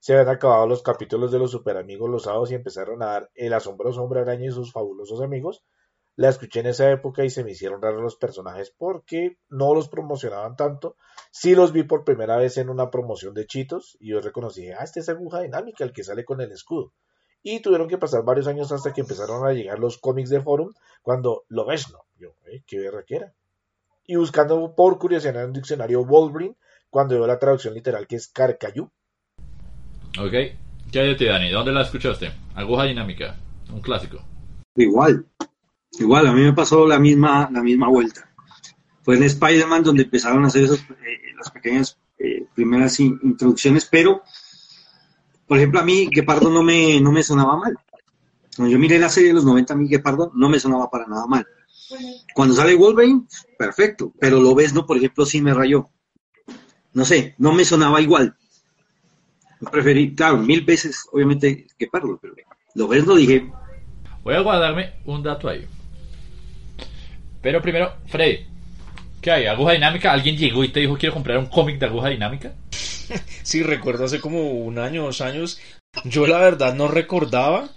se habían acabado los capítulos de los super amigos los sábados y empezaron a dar El asombroso hombre araña y sus fabulosos amigos. La escuché en esa época y se me hicieron raros los personajes porque no los promocionaban tanto. Sí los vi por primera vez en una promoción de Chitos y yo reconocí, ah, esta es aguja dinámica, el que sale con el escudo. Y tuvieron que pasar varios años hasta que empezaron a llegar los cómics de Forum cuando lo ves, no. Yo, eh, qué verra que era. Y buscando por curiosidad en un diccionario Wolverine, cuando veo la traducción literal que es Carcayú. Ok, cállate Dani, ¿dónde la escuchaste? Aguja dinámica, un clásico. Igual, igual, a mí me pasó la misma, la misma vuelta. Fue en Spider-Man donde empezaron a hacer esas, eh, las pequeñas eh, primeras in- introducciones, pero, por ejemplo, a mí Guepardo no me, no me sonaba mal. Cuando yo miré la serie de los 90, a mí Guepardo no me sonaba para nada mal. Cuando sale Wolverine, perfecto, pero lo ves, ¿no? Por ejemplo, sí me rayó. No sé, no me sonaba igual. Preferí, claro, mil veces, obviamente, Guepardo, pero lo ves, no dije, Voy a guardarme un dato ahí. Pero primero, Freddy, ¿qué hay? ¿Aguja dinámica? ¿Alguien llegó y te dijo quiero comprar un cómic de aguja dinámica? Sí, recuerdo hace como un año, dos años. Yo la verdad no recordaba.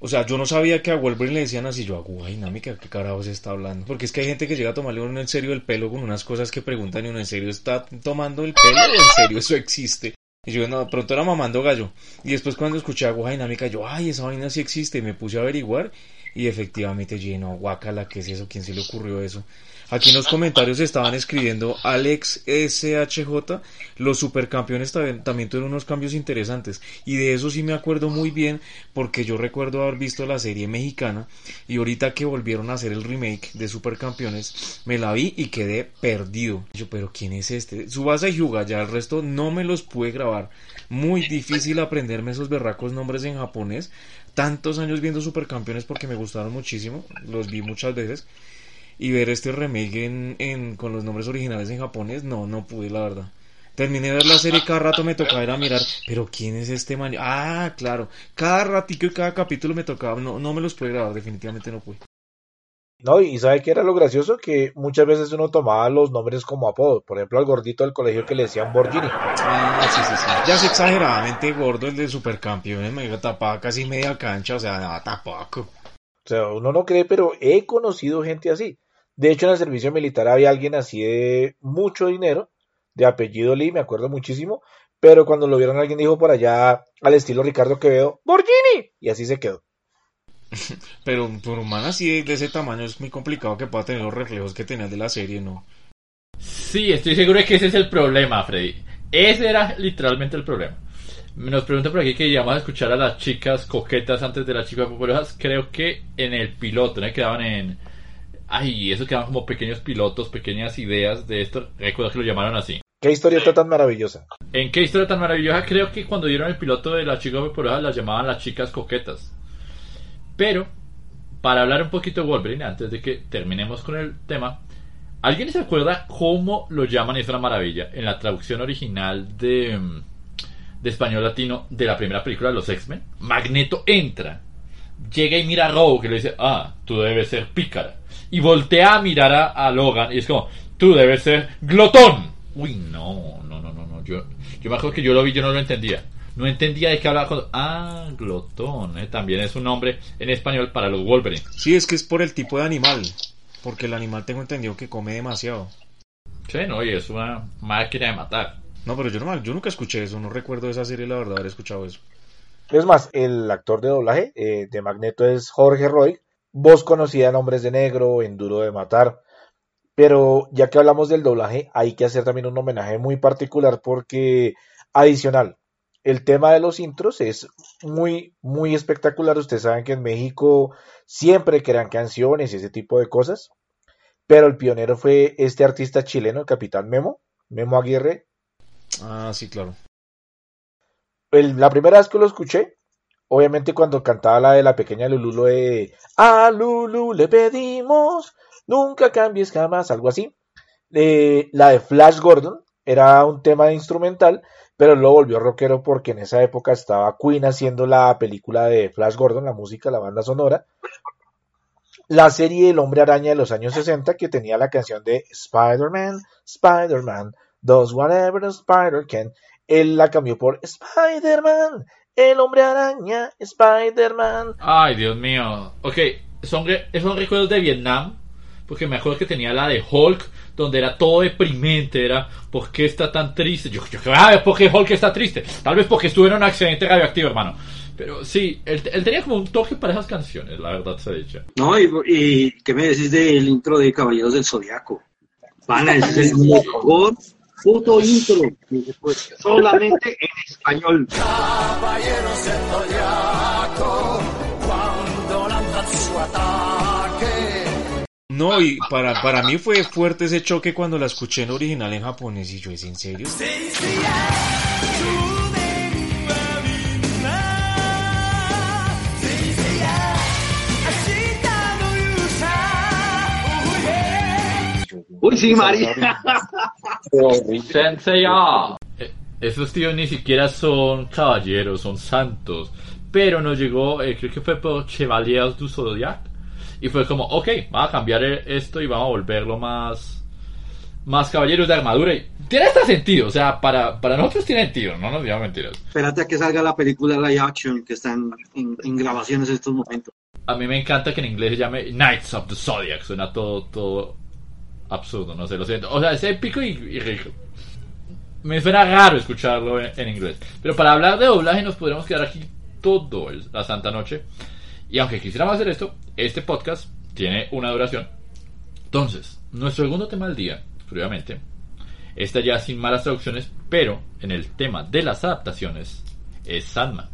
O sea, yo no sabía que a Wolverine le decían así. Yo, aguja dinámica, ¿qué carajo se está hablando? Porque es que hay gente que llega a tomarle uno en serio el pelo con unas cosas que preguntan y uno en serio está tomando el pelo en serio eso existe. Y yo, no, pronto era mamando gallo. Y después cuando escuché aguja dinámica, yo, ay, esa vaina sí existe. Y me puse a averiguar. Y efectivamente, lleno, guacala, ¿qué es eso? ¿Quién se le ocurrió eso? Aquí en los comentarios estaban escribiendo Alex SHJ, los supercampeones también, también tuvieron unos cambios interesantes y de eso sí me acuerdo muy bien porque yo recuerdo haber visto la serie mexicana y ahorita que volvieron a hacer el remake de supercampeones me la vi y quedé perdido. Yo, pero ¿quién es este? Subasa y Hyuga, ya el resto no me los pude grabar. Muy difícil aprenderme esos berracos nombres en japonés. Tantos años viendo supercampeones porque me gustaron muchísimo, los vi muchas veces y ver este remake en, en- con los nombres originales en japonés, no, no pude, la verdad. Terminé de ver la serie, cada rato me tocaba ir a mirar, pero ¿quién es este man? Ah, claro, cada ratico y cada capítulo me tocaba, no, no me los pude grabar, definitivamente no pude. No, y sabe que era lo gracioso que muchas veces uno tomaba los nombres como apodo. Por ejemplo, al gordito del colegio que le decían Borgini. Ah, sí, sí, sí. Ya es exageradamente gordo el de supercampeones, me tapaba casi media cancha, o sea, nada, tampoco. O sea, uno no cree, pero he conocido gente así. De hecho, en el servicio militar había alguien así de mucho dinero, de apellido Lee, me acuerdo muchísimo, pero cuando lo vieron alguien dijo por allá al estilo Ricardo Quevedo, Borgini, y así se quedó. Pero por humana así de, de ese tamaño es muy complicado que pueda tener los reflejos que tenía de la serie, ¿no? Sí, estoy seguro de que ese es el problema, Freddy. Ese era literalmente el problema. Nos pregunta por aquí que íbamos a escuchar a las chicas coquetas antes de las chicas populosas. Creo que en el piloto, ¿no? Quedaban en... Ay, eso quedaban como pequeños pilotos, pequeñas ideas de esto. Recuerdo que lo llamaron así. Qué historieta tan maravillosa. ¿En qué historia tan maravillosa? Creo que cuando dieron el piloto de las chicas populosas las llamaban las chicas coquetas. Pero, para hablar un poquito de Wolverine, antes de que terminemos con el tema, ¿alguien se acuerda cómo lo llaman? Es una maravilla. En la traducción original de, mm, de español latino de la primera película de los X-Men, Magneto entra, llega y mira a Rogue que le dice, ah, tú debes ser pícara. Y voltea a mirar a, a Logan y es como, tú debes ser glotón. Uy, no, no, no, no, no. Yo, yo me acuerdo que yo lo vi, yo no lo entendía. No entendía de qué hablaba cuando... Ah, glotón. eh, También es un nombre en español para los Wolverine. Sí, es que es por el tipo de animal. Porque el animal tengo entendido que come demasiado. Sí, no, y es una máquina de matar. No, pero yo, no, yo nunca escuché eso, no recuerdo esa serie, la verdad, haber escuchado eso. Es más, el actor de doblaje eh, de Magneto es Jorge Roy, voz conocida en Hombres de Negro, en Duro de Matar. Pero ya que hablamos del doblaje, hay que hacer también un homenaje muy particular porque, adicional, el tema de los intros es muy, muy espectacular. Ustedes saben que en México siempre crean canciones y ese tipo de cosas. Pero el pionero fue este artista chileno, el Capitán Memo, Memo Aguirre. Ah, sí, claro. El- la primera vez que lo escuché, obviamente cuando cantaba la de la pequeña Lulu, lo de A Lulu le pedimos, nunca cambies jamás, algo así. Eh, la de Flash Gordon era un tema instrumental, pero lo volvió rockero porque en esa época estaba Queen haciendo la película de Flash Gordon, la música, la banda sonora. La serie El Hombre Araña de los años 60 que tenía la canción de Spider-Man, Spider-Man, does whatever Spider can. Él la cambió por Spider-Man, el Hombre Araña, Spider-Man. Ay, Dios mío. Ok, son, re- son recuerdos de Vietnam. Porque me acuerdo que tenía la de Hulk, donde era todo deprimente. Era, ¿por qué está tan triste? Yo, yo a ver, ¿por qué Hulk está triste? Tal vez porque estuvo en un accidente radioactivo, hermano. Pero sí, él, él tenía como un toque para esas canciones, la verdad se ha dicho. No, y, y ¿qué me decís del intro de Caballeros del Zodiaco? Pana, es el mejor puto intro. Solamente en español. Caballeros del Zodiaco, cuando lanzan su ataque. No, y para, para mí fue fuerte ese choque cuando la escuché en original en japonés. Y yo, ¿es en serio? Uy, sí, María. Sensei-ya. Eh, Esos tíos ni siquiera son caballeros, son santos. Pero nos llegó, eh, creo que fue por Chevaliers du Zodiac. Y fue como, ok, vamos a cambiar eh, esto y vamos a volverlo más. Más caballeros de armadura. Y tiene hasta sentido, o sea, para, para nosotros tiene sentido, no nos digamos mentiras. Espérate a que salga la película live action que está en, en- en grabaciones en estos momentos. A mí me encanta que en inglés se llame Knights of the Zodiac. Suena todo, todo absurdo, no sé, lo siento. O sea, es épico y, y rico. Me suena raro escucharlo en, inglés. Pero para hablar de doblaje nos podremos quedar aquí todo la santa noche. Y aunque quisiéramos hacer esto, este podcast tiene una duración. Entonces, nuestro segundo tema del día, curiosamente, está ya sin malas traducciones, pero en el tema de las adaptaciones, es Sandman.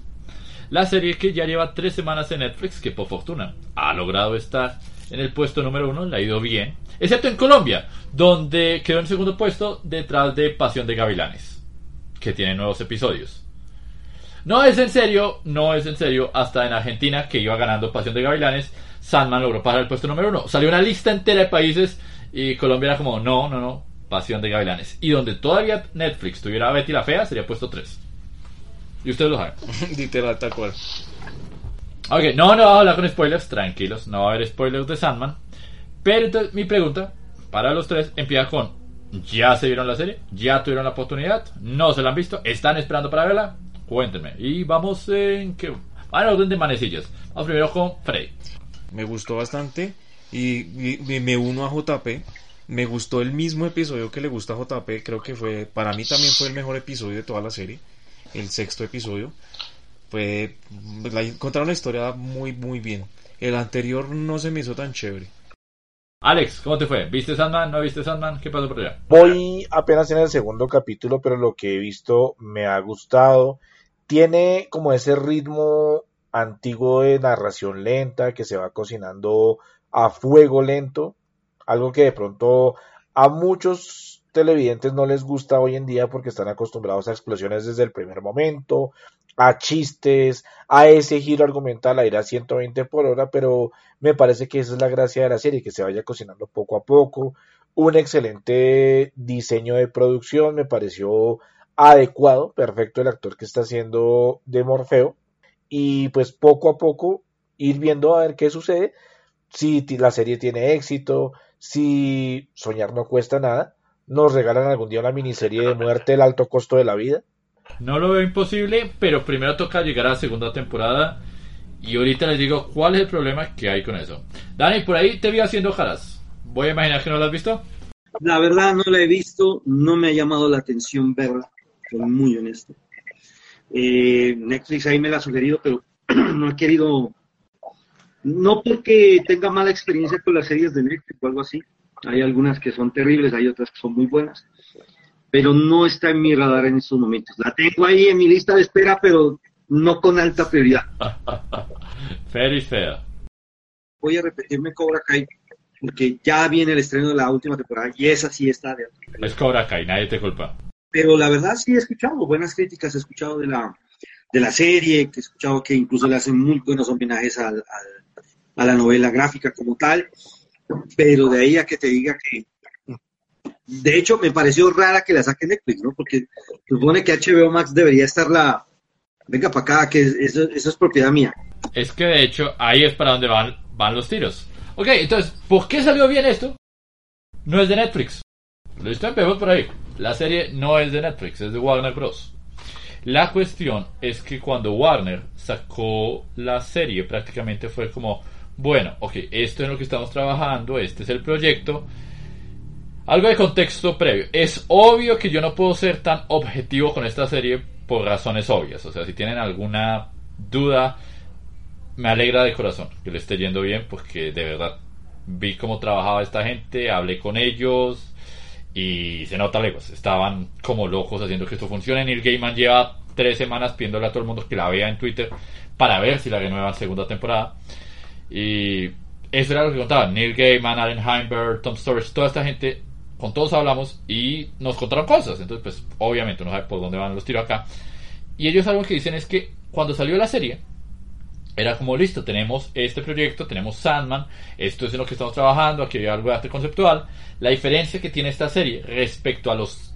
La serie que ya lleva tres semanas en Netflix, que por fortuna ha logrado estar en el puesto número uno, le ha ido bien, excepto en Colombia, donde quedó en segundo puesto detrás de Pasión de Gavilanes, que tiene nuevos episodios. No es en serio, no es en serio, hasta en Argentina, que iba ganando Pasión de Gavilanes, Sandman logró pasar el puesto número uno. Salió una lista entera de países y Colombia era como, no, no, no, Pasión de Gavilanes. Y donde todavía Netflix tuviera a Betty la Fea, sería puesto 3. Y ustedes lo saben. Literal, tal cual. Ok, no, no vamos a hablar con spoilers, tranquilos, no va a haber spoilers de Sandman. Pero entonces mi pregunta para los tres empieza con, ¿ya se vieron la serie? ¿Ya tuvieron la oportunidad? ¿No se la han visto? ¿Están esperando para verla? Cuéntenme. Y vamos en que... A orden de manecillas. Vamos primero con Freddy. Me gustó bastante y, y me uno a JP. Me gustó el mismo episodio que le gusta a JP. Creo que fue, para mí también fue el mejor episodio de toda la serie. El sexto episodio. Fue, la, contaron la historia muy, muy bien. El anterior no se me hizo tan chévere. Alex, ¿cómo te fue? ¿Viste Sandman? ¿No viste Sandman? ¿Qué pasó por allá? Voy apenas en el segundo capítulo, pero lo que he visto me ha gustado. Tiene como ese ritmo antiguo de narración lenta que se va cocinando a fuego lento, algo que de pronto a muchos televidentes no les gusta hoy en día porque están acostumbrados a explosiones desde el primer momento, a chistes, a ese giro argumental a ir a 120 por hora, pero me parece que esa es la gracia de la serie, que se vaya cocinando poco a poco. Un excelente diseño de producción, me pareció adecuado, perfecto el actor que está haciendo de Morfeo. Y pues poco a poco ir viendo a ver qué sucede, si la serie tiene éxito, si soñar no cuesta nada, nos regalan algún día una miniserie de muerte, el alto costo de la vida. No lo veo imposible, pero primero toca llegar a la segunda temporada. Y ahorita les digo cuál es el problema que hay con eso. Dani, por ahí te vi haciendo jaras. Voy a imaginar que no lo has visto. La verdad no la he visto, no me ha llamado la atención verla, soy muy honesto. Eh, Netflix ahí me la ha sugerido, pero no he querido, no porque tenga mala experiencia con las series de Netflix o algo así. Hay algunas que son terribles, hay otras que son muy buenas, pero no está en mi radar en estos momentos. La tengo ahí en mi lista de espera, pero no con alta prioridad. Fair is fair. Voy a repetirme Cobra Kai, porque ya viene el estreno de la última temporada y esa sí está de Es Cobra Kai, nadie te culpa. Pero la verdad sí he escuchado buenas críticas, he escuchado de la, de la serie, que he escuchado que incluso le hacen muy buenos homenajes al, al- a la novela gráfica como tal, pero de ahí a que te diga que... De hecho, me pareció rara que la saque Netflix, ¿no? Porque supone que HBO Max debería estar la... Venga para acá, que eso, eso es propiedad mía. Es que de hecho ahí es para donde van, van los tiros. Ok, entonces, ¿por qué salió bien esto? No es de Netflix. Listo, empezamos por ahí. La serie no es de Netflix, es de Warner Bros. La cuestión es que cuando Warner sacó la serie, prácticamente fue como, bueno, ok, esto es lo que estamos trabajando, este es el proyecto. Algo de contexto previo. Es obvio que yo no puedo ser tan objetivo con esta serie por razones obvias. O sea, si tienen alguna duda, me alegra de corazón que le esté yendo bien porque de verdad vi cómo trabajaba esta gente, hablé con ellos y se nota lejos. Estaban como locos haciendo que esto funcione. Neil Gaiman lleva tres semanas pidiéndole a todo el mundo que la vea en Twitter para ver si la renuevan segunda temporada. Y eso era lo que contaban. Neil Gaiman, Allen Heinberg, Tom Storage, toda esta gente, con todos hablamos y nos contaron cosas. Entonces, pues obviamente uno sabe por dónde van los tiros acá. Y ellos algo que dicen es que cuando salió la serie, era como listo, tenemos este proyecto, tenemos Sandman, esto es en lo que estamos trabajando, aquí hay algo de arte conceptual. La diferencia que tiene esta serie respecto a los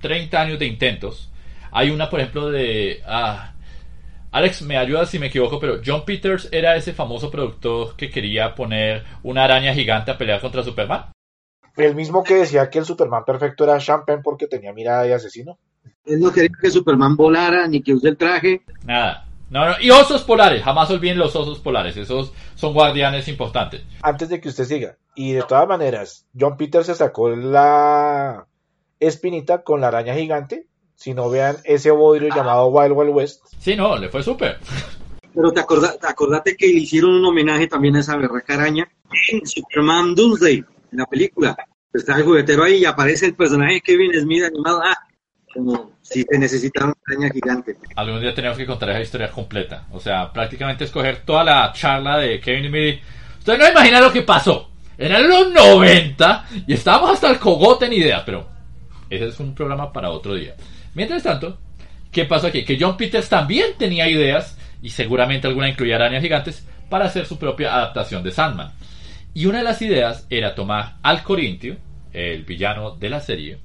30 años de intentos, hay una, por ejemplo, de... ah, Alex, me ayuda si me equivoco, pero John Peters era ese famoso productor que quería poner una araña gigante a pelear contra Superman. El mismo que decía que el Superman perfecto era Champagne porque tenía mirada de asesino. Él no quería que Superman volara ni que use el traje. Nada. No, no. Y osos polares, jamás olviden los osos polares, esos son guardianes importantes. Antes de que usted siga. Y de todas maneras, John Peter se sacó la espinita con la araña gigante. Si no vean ese bodrio llamado Wild Wild West. Sí, no, le fue súper. Pero te acorda- acordate que le hicieron un homenaje también a esa berraca araña en Superman Doomsday, en la película. Está el juguetero ahí y aparece el personaje Kevin Smith animado. Ah, como si te necesitara una araña gigante. Algún día tenemos que contar esa historia completa. O sea, prácticamente escoger toda la charla de Kevin Smith. Ustedes no imaginan lo que pasó. Eran los 90 y estábamos hasta el cogote en idea, pero ese es un programa para otro día. Mientras tanto, ¿qué pasó aquí? Que John Peters también tenía ideas, y seguramente alguna incluía arañas gigantes, para hacer su propia adaptación de Sandman. Y una de las ideas era tomar al Corintio, el villano de la serie,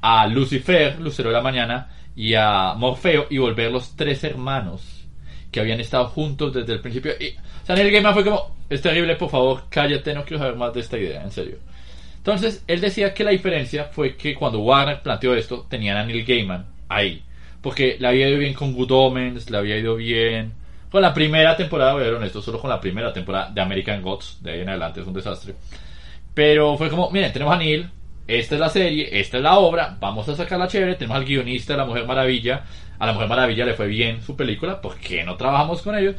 a Lucifer, Lucero de la Mañana, y a Morfeo y volver los tres hermanos que habían estado juntos desde el principio. Y, o sea, fue como, es terrible, por favor, cállate, no quiero saber más de esta idea, en serio. Entonces, él decía que la diferencia fue que cuando Warner planteó esto, tenían a Neil Gaiman ahí. Porque le había ido bien con Good Omens, le había ido bien con la primera temporada, voy a ser honesto, solo con la primera temporada de American Gods, de ahí en adelante es un desastre. Pero fue como, miren, tenemos a Neil, esta es la serie, esta es la obra, vamos a sacarla chévere, tenemos al guionista de La Mujer Maravilla, a La Mujer Maravilla le fue bien su película, ¿por qué no trabajamos con ellos?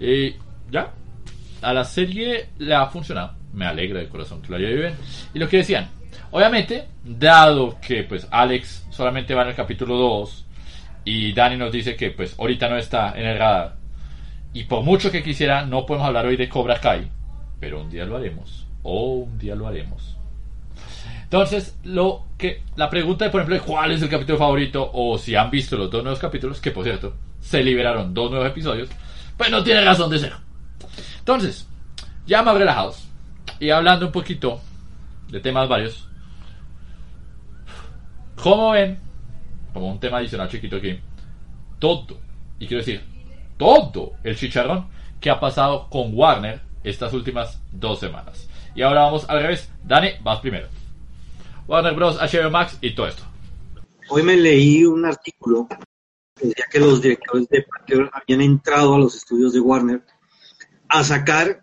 Y ya, a la serie le ha funcionado, me alegra de corazón que lo haya bien. Y lo que decían, obviamente, dado que pues Alex solamente va en el capítulo 2 y Dani nos dice que pues ahorita no está en el radar, y por mucho que quisiera, no podemos hablar hoy de Cobra Kai, pero un día lo haremos, o un día lo haremos. Entonces, lo que la pregunta de, por ejemplo, cuál es el capítulo favorito o si han visto los dos nuevos capítulos, que por cierto, se liberaron dos nuevos episodios, pues no tiene razón de ser. Entonces, ya más relajados y hablando un poquito de temas varios, como ven, como un tema adicional chiquito aquí, todo, y quiero decir, todo el chicharrón que ha pasado con Warner estas últimas dos semanas. Y ahora vamos al revés. Dani, vas primero. Warner Bros., HBO Max y todo esto. Hoy me leí un artículo que decía que los directores de Parker habían entrado a los estudios de Warner a sacar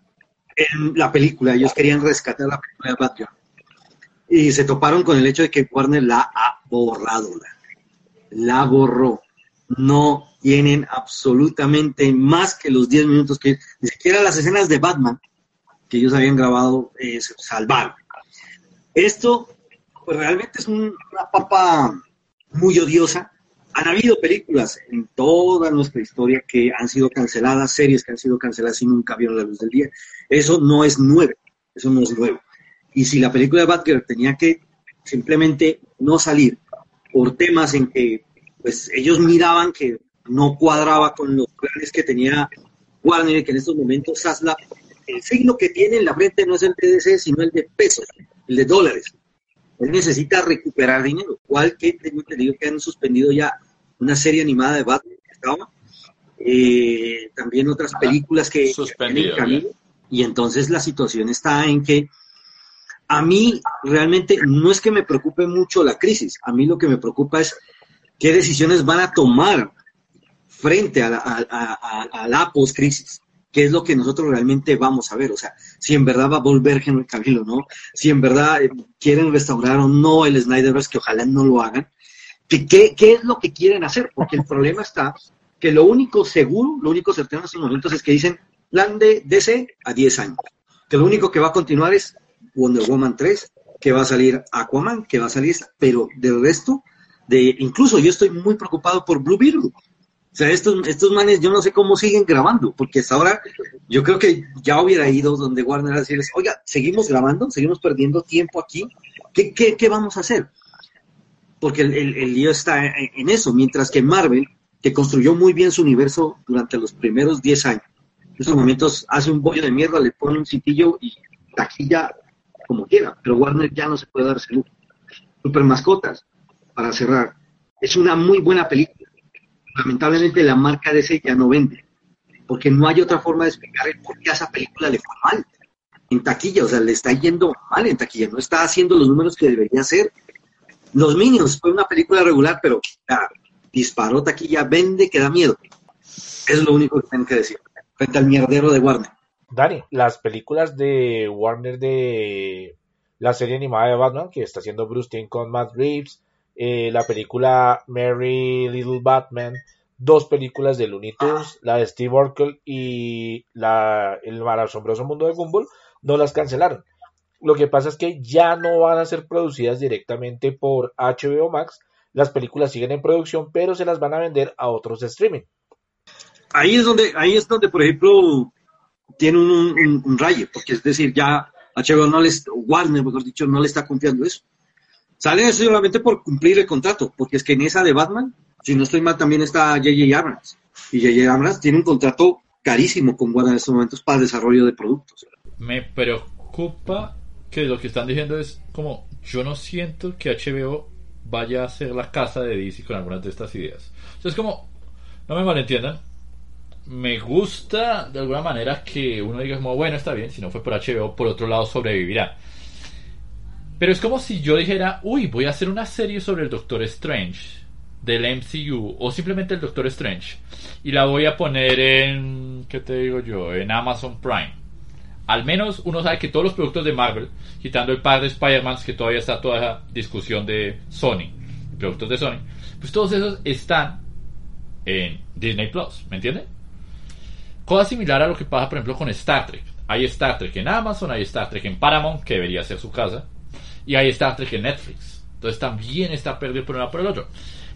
la película. Ellos querían rescatar la película de Batgirl. Y se toparon con el hecho de que Warner la ha borrado. La borró. No tienen absolutamente más que los 10 minutos que ni siquiera las escenas de Batman que ellos habían grabado eh, salvaron. Esto pues realmente es una papa muy odiosa. Han habido películas en toda nuestra historia que han sido canceladas, series que han sido canceladas y nunca vieron la luz del día. Eso no es nuevo, eso no es nuevo. Y si la película de Batgirl tenía que simplemente no salir por temas en que pues ellos miraban que no cuadraba con los planes que tenía Warner, que en estos momentos Sasla, el signo que tiene en la frente no es el de DC, sino el de pesos, el de dólares. Él necesita recuperar dinero, igual que tengo entendido que han suspendido ya una serie animada de Batman que estaba, eh, también otras películas que, Suspendido, camino, y entonces la situación está en que a mí realmente no es que me preocupe mucho la crisis, a mí lo que me preocupa es qué decisiones van a tomar frente a la, a, a, la post-crisis, que es lo que nosotros realmente vamos a ver. O sea, si en verdad va a volver Henry Cavill o no, si en verdad eh, quieren restaurar o no el Snyderverse, que ojalá no lo hagan, que, ¿qué, ¿qué es lo que quieren hacer? Porque el problema está que lo único seguro, lo único certero en estos momentos es que dicen plan de DC a 10 años. Que lo único que va a continuar es Wonder Woman 3, que va a salir Aquaman, que va a salir, pero del resto, de incluso yo estoy muy preocupado por Blue Beetle. O sea, estos, estos manes, yo no sé cómo siguen grabando, porque hasta ahora yo creo que ya hubiera ido donde Warner a decirles, oiga, seguimos grabando, seguimos perdiendo tiempo aquí, ¿qué, qué, qué vamos a hacer? Porque el, el, el lío está en, eso, mientras que Marvel, que construyó muy bien su universo durante los primeros 10 años, en estos momentos hace un bollo de mierda, le pone un citillo y taquilla como quiera, pero Warner ya no se puede dar lujo. Super Mascotas, para cerrar, es una muy buena película lamentablemente la marca DC ya no vende, porque no hay otra forma de explicar el por qué a esa película le fue mal en taquilla, o sea, le está yendo mal en taquilla, no está haciendo los números que debería hacer. Los Minions fue una película regular, pero disparó taquilla, vende, que da miedo. Es lo único que tengo que decir, frente al mierdero de Warner. Dani, las películas de Warner de la serie animada de Batman, que está haciendo Bruce Timm con Matt Reeves, eh, la película Mary Little Batman, dos películas de Looney Tunes, la de Steve Urkel y la, El asombroso mundo de Gumball, no las cancelaron. Lo que pasa es que ya no van a ser producidas directamente por HBO Max, las películas siguen en producción, pero se las van a vender a otros streaming. Ahí es donde, ahí es donde, por ejemplo, tiene un, un, un rayo, porque es decir, ya HBO no les, Warner, mejor dicho, no le está confiando eso. Sale solamente por cumplir el contrato, porque es que en esa de Batman, si no estoy mal, también está J.J. Abrams. Y J.J. Abrams tiene un contrato carísimo con Warner en estos momentos para el desarrollo de productos. Me preocupa que lo que están diciendo es como, yo no siento que HBO vaya a ser la casa de DC con algunas de estas ideas. O sea, es como, no me malentiendan, me gusta de alguna manera que uno diga como, bueno, está bien, si no fue por HBO, por otro lado sobrevivirá. Pero es como si yo dijera, uy, voy a hacer una serie sobre el Doctor Strange del MCU o simplemente el Doctor Strange y la voy a poner en, ¿qué te digo yo? En Amazon Prime. Al menos uno sabe que todos los productos de Marvel, quitando el par de Spider-Man, que todavía está toda esa discusión de Sony, productos de Sony, pues todos esos están en Disney Plus, ¿me entienden? Cosa similar a lo que pasa, por ejemplo, con Star Trek. Hay Star Trek en Amazon, hay Star Trek en Paramount, que debería ser su casa, y hay Star Trek en Netflix. Entonces también está perdido por uno por el otro.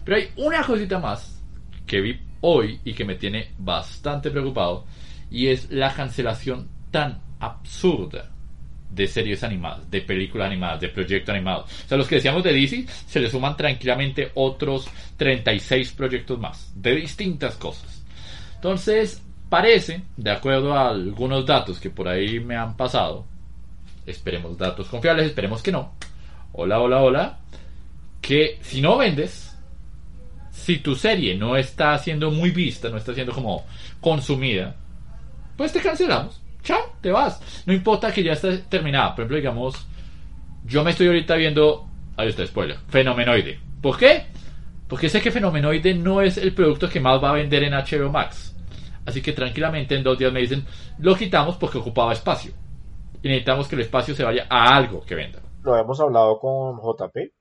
Pero hay una cosita más que vi hoy y que me tiene bastante preocupado, y es la cancelación tan absurda de series animadas, de películas animadas, de proyectos animados. O sea, los que decíamos de DC, se le suman tranquilamente otros 36 proyectos más, de distintas cosas. Entonces, parece, de acuerdo a algunos datos que por ahí me han pasado, esperemos datos confiables, esperemos que no. Hola, hola, hola. Que si no vendes, si tu serie no está siendo muy vista, no está siendo como consumida, pues te cancelamos. Chao, te vas. No importa que ya esté terminada. Por ejemplo, digamos, yo me estoy ahorita viendo. Ahí está, spoiler. Fenomenoide. ¿Por qué? Porque sé que Fenomenoide no es el producto que más va a vender en HBO Max. Así que tranquilamente en dos días me dicen, lo quitamos porque ocupaba espacio. Y necesitamos que el espacio se vaya a algo que venda. Lo hemos hablado con JP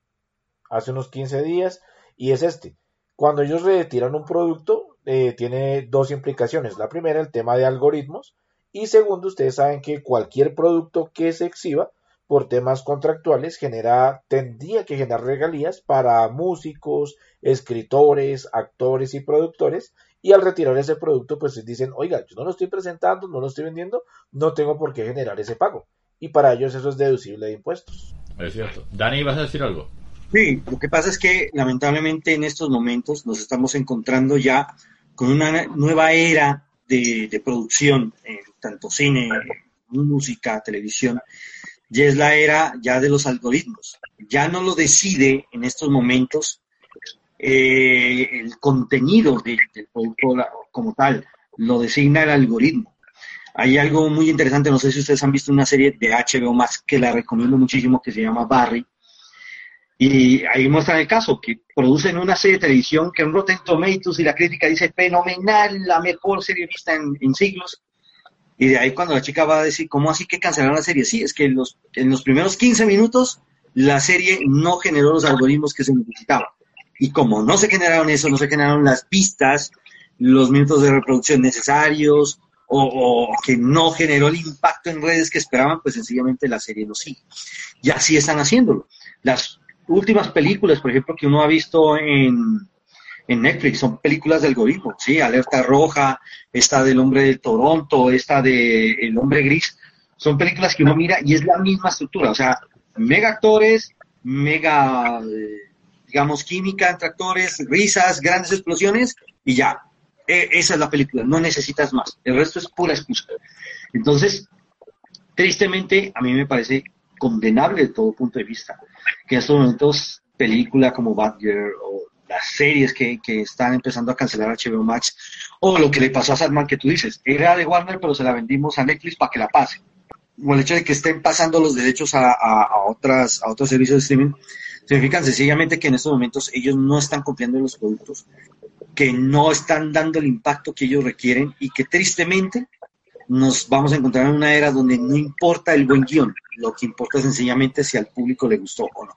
hace unos 15 días y es este. Cuando ellos retiran un producto, eh, tiene dos implicaciones. La primera, el tema de algoritmos y segundo, ustedes saben que cualquier producto que se exhiba por temas contractuales genera, tendría que generar regalías para músicos, escritores, actores y productores. Y al retirar ese producto, pues dicen, oiga, yo no lo estoy presentando, no lo estoy vendiendo, no tengo por qué generar ese pago. Y para ellos eso es deducible de impuestos. Es cierto. Dani, ¿vas a decir algo? Sí, lo que pasa es que lamentablemente en estos momentos nos estamos encontrando ya con una nueva era de, producción, eh, tanto cine, música, televisión, ya es la era ya de los algoritmos. Ya no lo decide en estos momentos eh, el contenido del producto como tal, lo designa el algoritmo. Hay algo muy interesante, no sé si ustedes han visto una serie de HBO Max que la recomiendo muchísimo, que se llama Barry, y ahí muestran el caso, que producen una serie de televisión que en Rotten Tomatoes y la crítica dice fenomenal, la mejor serie vista en, siglos. Y de ahí cuando la chica va a decir, ¿cómo así que cancelaron la serie? Sí, es que en los, en los primeros 15 minutos la serie no generó los algoritmos que se necesitaban. Y como no se generaron eso, no se generaron las pistas, los minutos de reproducción necesarios, o, que no generó el impacto en redes que esperaban, pues sencillamente la serie no sigue. Y así están haciéndolo. Las últimas películas, por ejemplo, que uno ha visto en, Netflix, son películas del algoritmo, ¿sí? Alerta Roja, esta del Hombre de Toronto, esta de El Hombre Gris, son películas que uno mira y es la misma estructura, o sea, mega actores, mega, eh, digamos, química entre actores, risas, grandes explosiones y ya. E, esa es la película, no necesitas más. El resto es pura excusa. Entonces, tristemente, a mí me parece condenable de todo punto de vista que en estos momentos películas como Bad o las series que, que, están empezando a cancelar HBO Max, o lo que le pasó a Sandman que tú dices, era de Warner pero se la vendimos a Netflix para que la pase. O el hecho de que estén pasando los derechos a, a, otras, a otros servicios de streaming, significan sencillamente que en estos momentos ellos no están cumpliendo los productos, que no están dando el impacto que ellos requieren y que tristemente nos vamos a encontrar en una era donde no importa el buen guion, lo que importa sencillamente si al público le gustó o no.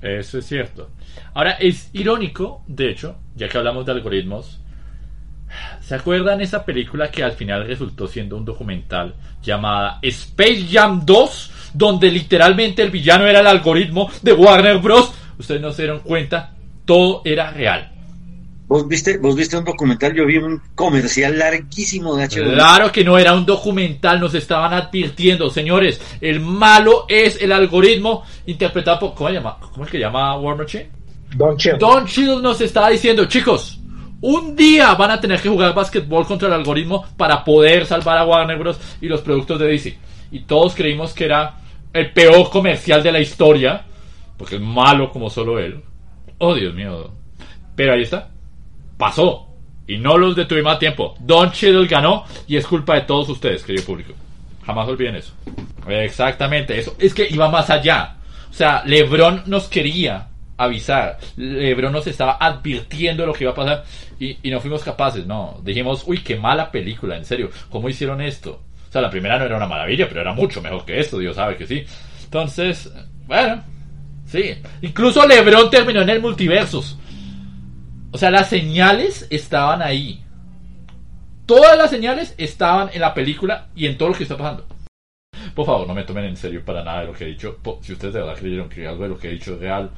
Eso es cierto. Ahora, es irónico, de hecho, ya que hablamos de algoritmos, ¿se acuerdan esa película que al final resultó siendo un documental llamada Space Jam 2, donde literalmente el villano era el algoritmo de Warner Bros? Ustedes no se dieron cuenta, todo era real. ¿Vos viste, vos viste un documental, yo vi un comercial larguísimo de HBO. Claro que no era un documental, nos estaban advirtiendo, señores, el malo es el algoritmo interpretado por, ¿cómo se llama? ¿Cómo es que llama War Machine? Don Chill. Don Chill nos estaba diciendo, chicos, un día van a tener que jugar básquetbol contra el algoritmo para poder salvar a Warner Bros. y los productos de DC. Y todos creímos que era el peor comercial de la historia, porque es malo como solo él. Oh, Dios mío. Pero ahí está pasó. Y no los detuvimos a tiempo. Don Cheadle ganó y es culpa de todos ustedes, querido público. Jamás olviden eso. Exactamente, eso. Es que iba más allá. O sea, LeBron nos quería avisar. LeBron nos estaba advirtiendo lo que iba a pasar y, y no fuimos capaces. No, dijimos, uy, qué mala película, en serio. ¿Cómo hicieron esto? O sea, la primera no era una maravilla, pero era mucho mejor que esto, Dios sabe que sí. Entonces, bueno, sí. Incluso LeBron terminó en el multiversus. O sea, las señales estaban ahí. Todas las señales estaban en la película y en todo lo que está pasando. Por favor, no me tomen en serio para nada de lo que he dicho. Si ustedes de verdad creyeron que algo de lo que he dicho es real,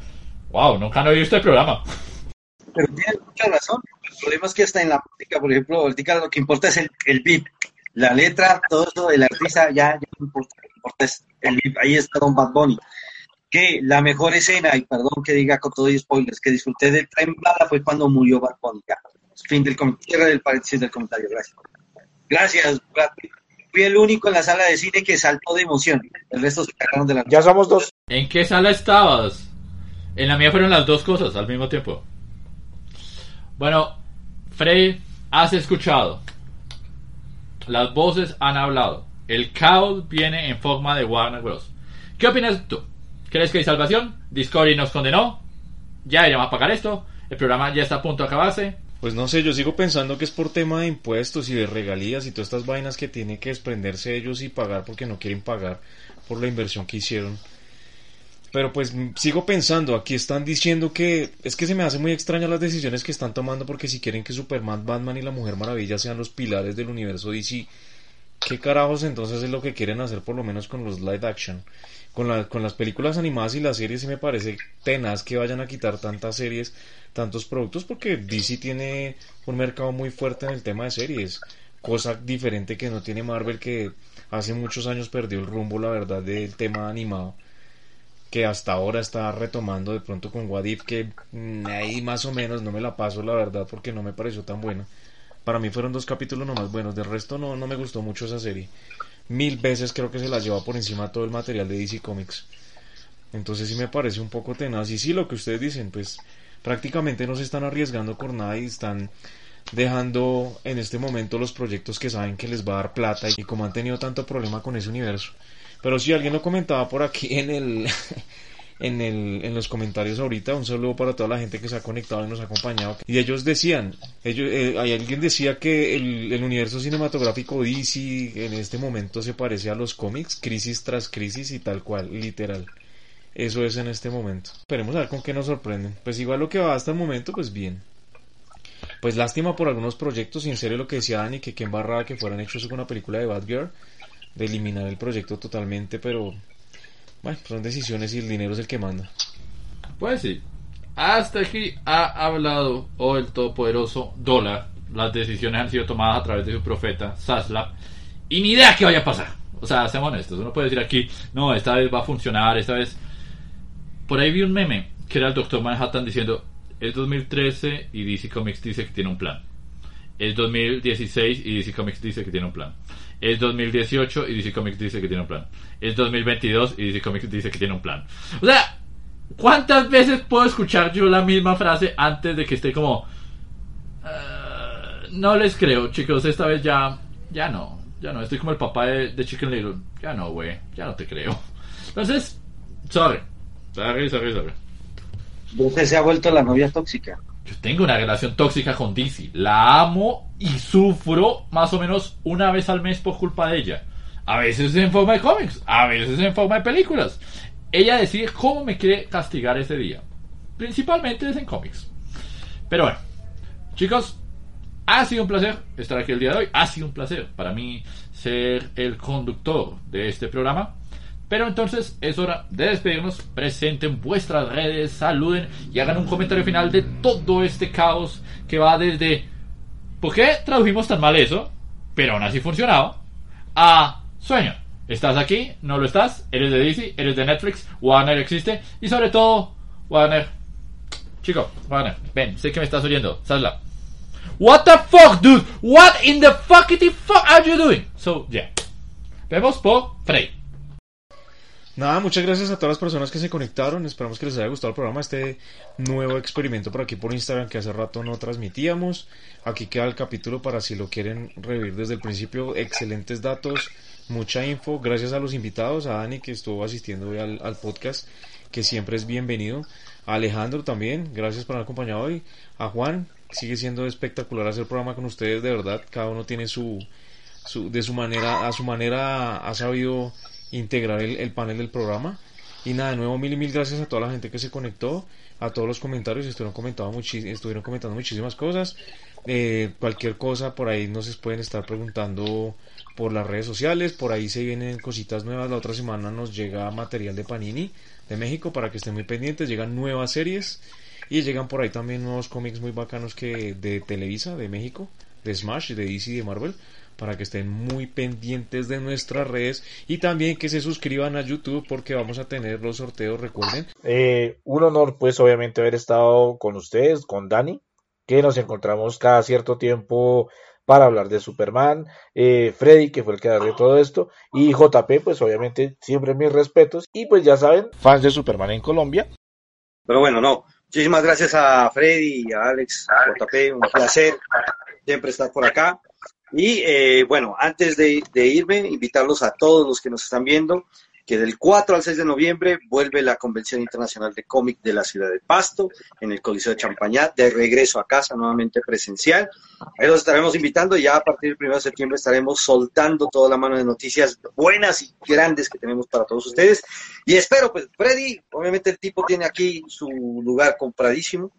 wow, nunca han oído este programa. Pero tienes mucha razón. El problema es que hasta en la música, por ejemplo, ahorita lo que importa es el, el beat. La letra, todo eso del artista, ya, ya no importa. Que importa es el. Ahí está Don Bad Bunny. Que la mejor escena, y perdón que diga con todo y spoilers, que disfruté de Tren Bala fue cuando murió Bad Bunny. Ya. Fin del comentario, cierre del paréntesis del comentario. Gracias. Gracias, Brad. Fui el único en la sala de cine que saltó de emoción. El resto se cagaron de la Ya somos dos. ¿En qué sala estabas? En la mía fueron las dos cosas al mismo tiempo. Bueno, Frey, has escuchado. Las voces han hablado. El caos viene en forma de Warner Bros. ¿Qué opinas tú? ¿Crees que hay salvación? ¿Discovery nos condenó? ¿Ya deberíamos pagar esto? ¿El programa ya está a punto de acabarse? Pues no sé, yo sigo pensando que es por tema de impuestos y de regalías y todas estas vainas que tiene que desprenderse ellos y pagar porque no quieren pagar por la inversión que hicieron. Pero pues sigo pensando, aquí están diciendo que es que se me hace muy extraña las decisiones que están tomando porque si quieren que Superman, Batman y la Mujer Maravilla sean los pilares del universo DC, ¿qué carajos entonces es lo que quieren hacer por lo menos con los live action? Con, la- con las películas animadas y las series sí me parece tenaz que vayan a quitar tantas series, tantos productos porque DC tiene un mercado muy fuerte en el tema de series, cosa diferente que no tiene Marvel que hace muchos años perdió el rumbo la verdad del tema animado que hasta ahora está retomando de pronto con What If, que mm, ahí más o menos no me la paso la verdad porque no me pareció tan buena. Para mí fueron dos capítulos nomás buenos, del resto no, no me gustó mucho esa serie. Mil veces creo que se la lleva por encima todo el material de DC Comics. Entonces sí me parece un poco tenaz. Y sí, lo que ustedes dicen, pues prácticamente no se están arriesgando por nada y están dejando en este momento los proyectos que saben que les va a dar plata y como han tenido tanto problema con ese universo. Pero si alguien lo comentaba por aquí en el en el en los comentarios ahorita, un saludo para toda la gente que se ha conectado y nos ha acompañado. Y ellos decían, ellos eh, hay alguien decía que el, el universo cinematográfico DC en este momento se parece a los cómics, crisis tras crisis y tal cual, literal. Eso es en este momento. Esperemos a ver con qué nos sorprenden. Pues igual lo que va hasta el momento, pues bien. Pues lástima por algunos proyectos, y en serio lo que decía Dani, que qué embarrada que fueran hechos con una película de Batgirl, de eliminar el proyecto totalmente, pero bueno, son decisiones y el dinero es el que manda. Pues sí. Hasta aquí ha hablado el todopoderoso dólar. Las decisiones han sido tomadas a través de su profeta, Saslap. Y ni idea qué vaya a pasar. O sea, seamos honestos. Uno puede decir aquí, no, esta vez va a funcionar, esta vez. Por ahí vi un meme que era el Dr. Manhattan diciendo: Es 2013 y DC Comics dice que tiene un plan. Es 2016 y DC Comics dice que tiene un plan. Es 2018 y DC Comics dice que tiene un plan. Es 2022 y DC Comics dice que tiene un plan. O sea, ¿cuántas veces puedo escuchar yo la misma frase antes de que esté como... "Ah, no les creo, chicos, esta vez ya... Ya no, ya no. Estoy como el papá de, de Chicken Little. Ya no, güey, ya no te creo. Entonces, sorry. Sorry, sorry, sorry. Usted se ha vuelto la novia tóxica. Yo tengo una relación tóxica con DC. La amo y sufro más o menos una vez al mes por culpa de ella. A veces en forma de cómics, a veces en forma de películas. Ella decide cómo me quiere castigar ese día. Principalmente es en cómics. Pero bueno, chicos, ha sido un placer estar aquí el día de hoy. Ha sido un placer para mí ser el conductor de este programa. Pero entonces es hora de despedirnos. Presenten vuestras redes, saluden y hagan un comentario final de todo este caos que va desde ¿por qué tradujimos tan mal eso? Pero aún así funcionaba. A sueño. ¿Estás aquí? ¿No lo estás? ¿Eres de DC? ¿Eres de Netflix? ¿Warner existe? Y sobre todo, Warner. Chico, Warner, ven, sé que me estás oyendo. Sasla. What the fuck, dude? What in the fuckity fuck are you doing? So, yeah. Vemos por Frey. Nada, muchas gracias a todas las personas que se conectaron. Esperamos que les haya gustado el programa, este nuevo experimento por aquí por Instagram que hace rato no transmitíamos. Aquí queda el capítulo para si lo quieren revivir desde el principio. Excelentes datos, mucha info. Gracias a los invitados, a Dani que estuvo asistiendo hoy al, podcast, que siempre es bienvenido. A Alejandro también, gracias por haber acompañado hoy. A Juan, sigue siendo espectacular hacer el programa con ustedes, de verdad. Cada uno tiene su, su de su manera, a su manera ha sabido integrar el, el, panel del programa. Y nada, de nuevo mil y mil gracias a toda la gente que se conectó, a todos los comentarios, estuvieron comentando, estuvieron comentando muchísimas cosas. Eh, cualquier cosa por ahí nos pueden estar preguntando por las redes sociales, por ahí se vienen cositas nuevas. La otra semana nos llega material de Panini de México para que estén muy pendientes, llegan nuevas series y llegan por ahí también nuevos cómics muy bacanos que de Televisa, de México, de Smash, de DC, de Marvel para que estén muy pendientes de nuestras redes y también que se suscriban a YouTube porque vamos a tener los sorteos, recuerden. Eh, un honor pues obviamente haber estado con ustedes, con Dani, que nos encontramos cada cierto tiempo para hablar de Superman, eh, Freddy, que fue el que de todo esto, y JP, pues obviamente siempre mis respetos, y pues ya saben, fans de Superman en Colombia. Pero bueno, no, muchísimas gracias a Freddy y a Alex, a JP, un placer siempre estar por acá. Y eh, bueno, antes de, irme, invitarlos a todos los que nos están viendo que del 4 al 6 de noviembre vuelve la Convención Internacional de Cómic de la ciudad de Pasto en el Coliseo de Champañá, de regreso a casa nuevamente presencial. Ahí los estaremos invitando ya a partir del 1 de septiembre estaremos soltando toda la mano de noticias buenas y grandes que tenemos para todos ustedes. Y espero, pues, Freddy, obviamente el tipo tiene aquí su lugar compradísimo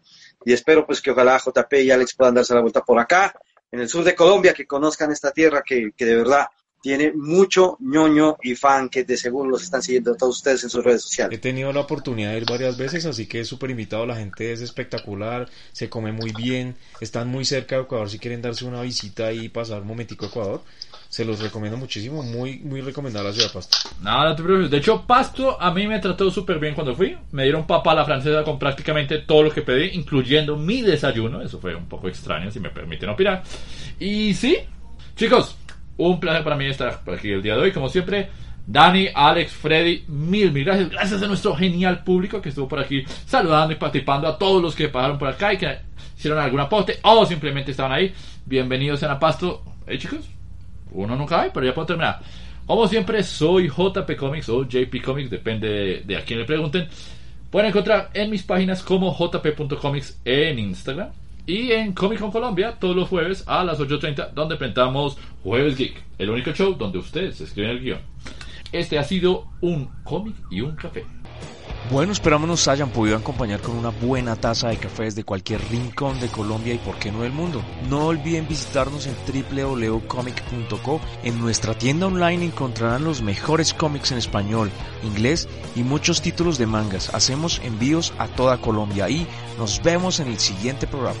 y espero pues que ojalá JP y Alex puedan darse la vuelta por acá, en el sur de Colombia, que conozcan esta tierra que, que de verdad tiene mucho ñoño y fan que de seguro los están siguiendo todos ustedes en sus redes sociales. He tenido la oportunidad de ir varias veces, así que es súper invitado, la gente es espectacular, se come muy bien, están muy cerca de Ecuador, si quieren darse una visita y pasar un momentico a Ecuador, se los recomiendo muchísimo, muy muy recomendada la ciudad de Pasto. Nada, te preocupes, de hecho Pasto a mí me trató súper bien cuando fui, me dieron papa a la francesa con prácticamente todo lo que pedí, incluyendo mi desayuno, eso fue un poco extraño si me permiten opinar, y sí, chicos, un placer para mí estar por aquí el día de hoy. Como siempre, Dani, Alex, Freddy, mil, mil gracias. Gracias a nuestro genial público que estuvo por aquí saludando y participando. A todos los que pasaron por acá y que hicieron algún aporte o simplemente estaban ahí. Bienvenidos en Apasto. Hey chicos, uno nunca hay, pero ya puedo terminar. Como siempre, soy JP Comics o JP Comics, depende de, de a quién le pregunten. Pueden encontrar en mis páginas como jp.comics en Instagram y en Comic Con Colombia todos los jueves a las 8.30 donde presentamos Jueves Geek, el único show donde ustedes escriben el guion. Este ha sido un cómic y un café. Bueno, esperamos nos hayan podido acompañar con una buena taza de café desde cualquier rincón de Colombia y por qué no del mundo. No olviden visitarnos en www.comic.co. En nuestra tienda online encontrarán los mejores cómics en español, inglés y muchos títulos de mangas. Hacemos envíos a toda Colombia y nos vemos en el siguiente programa.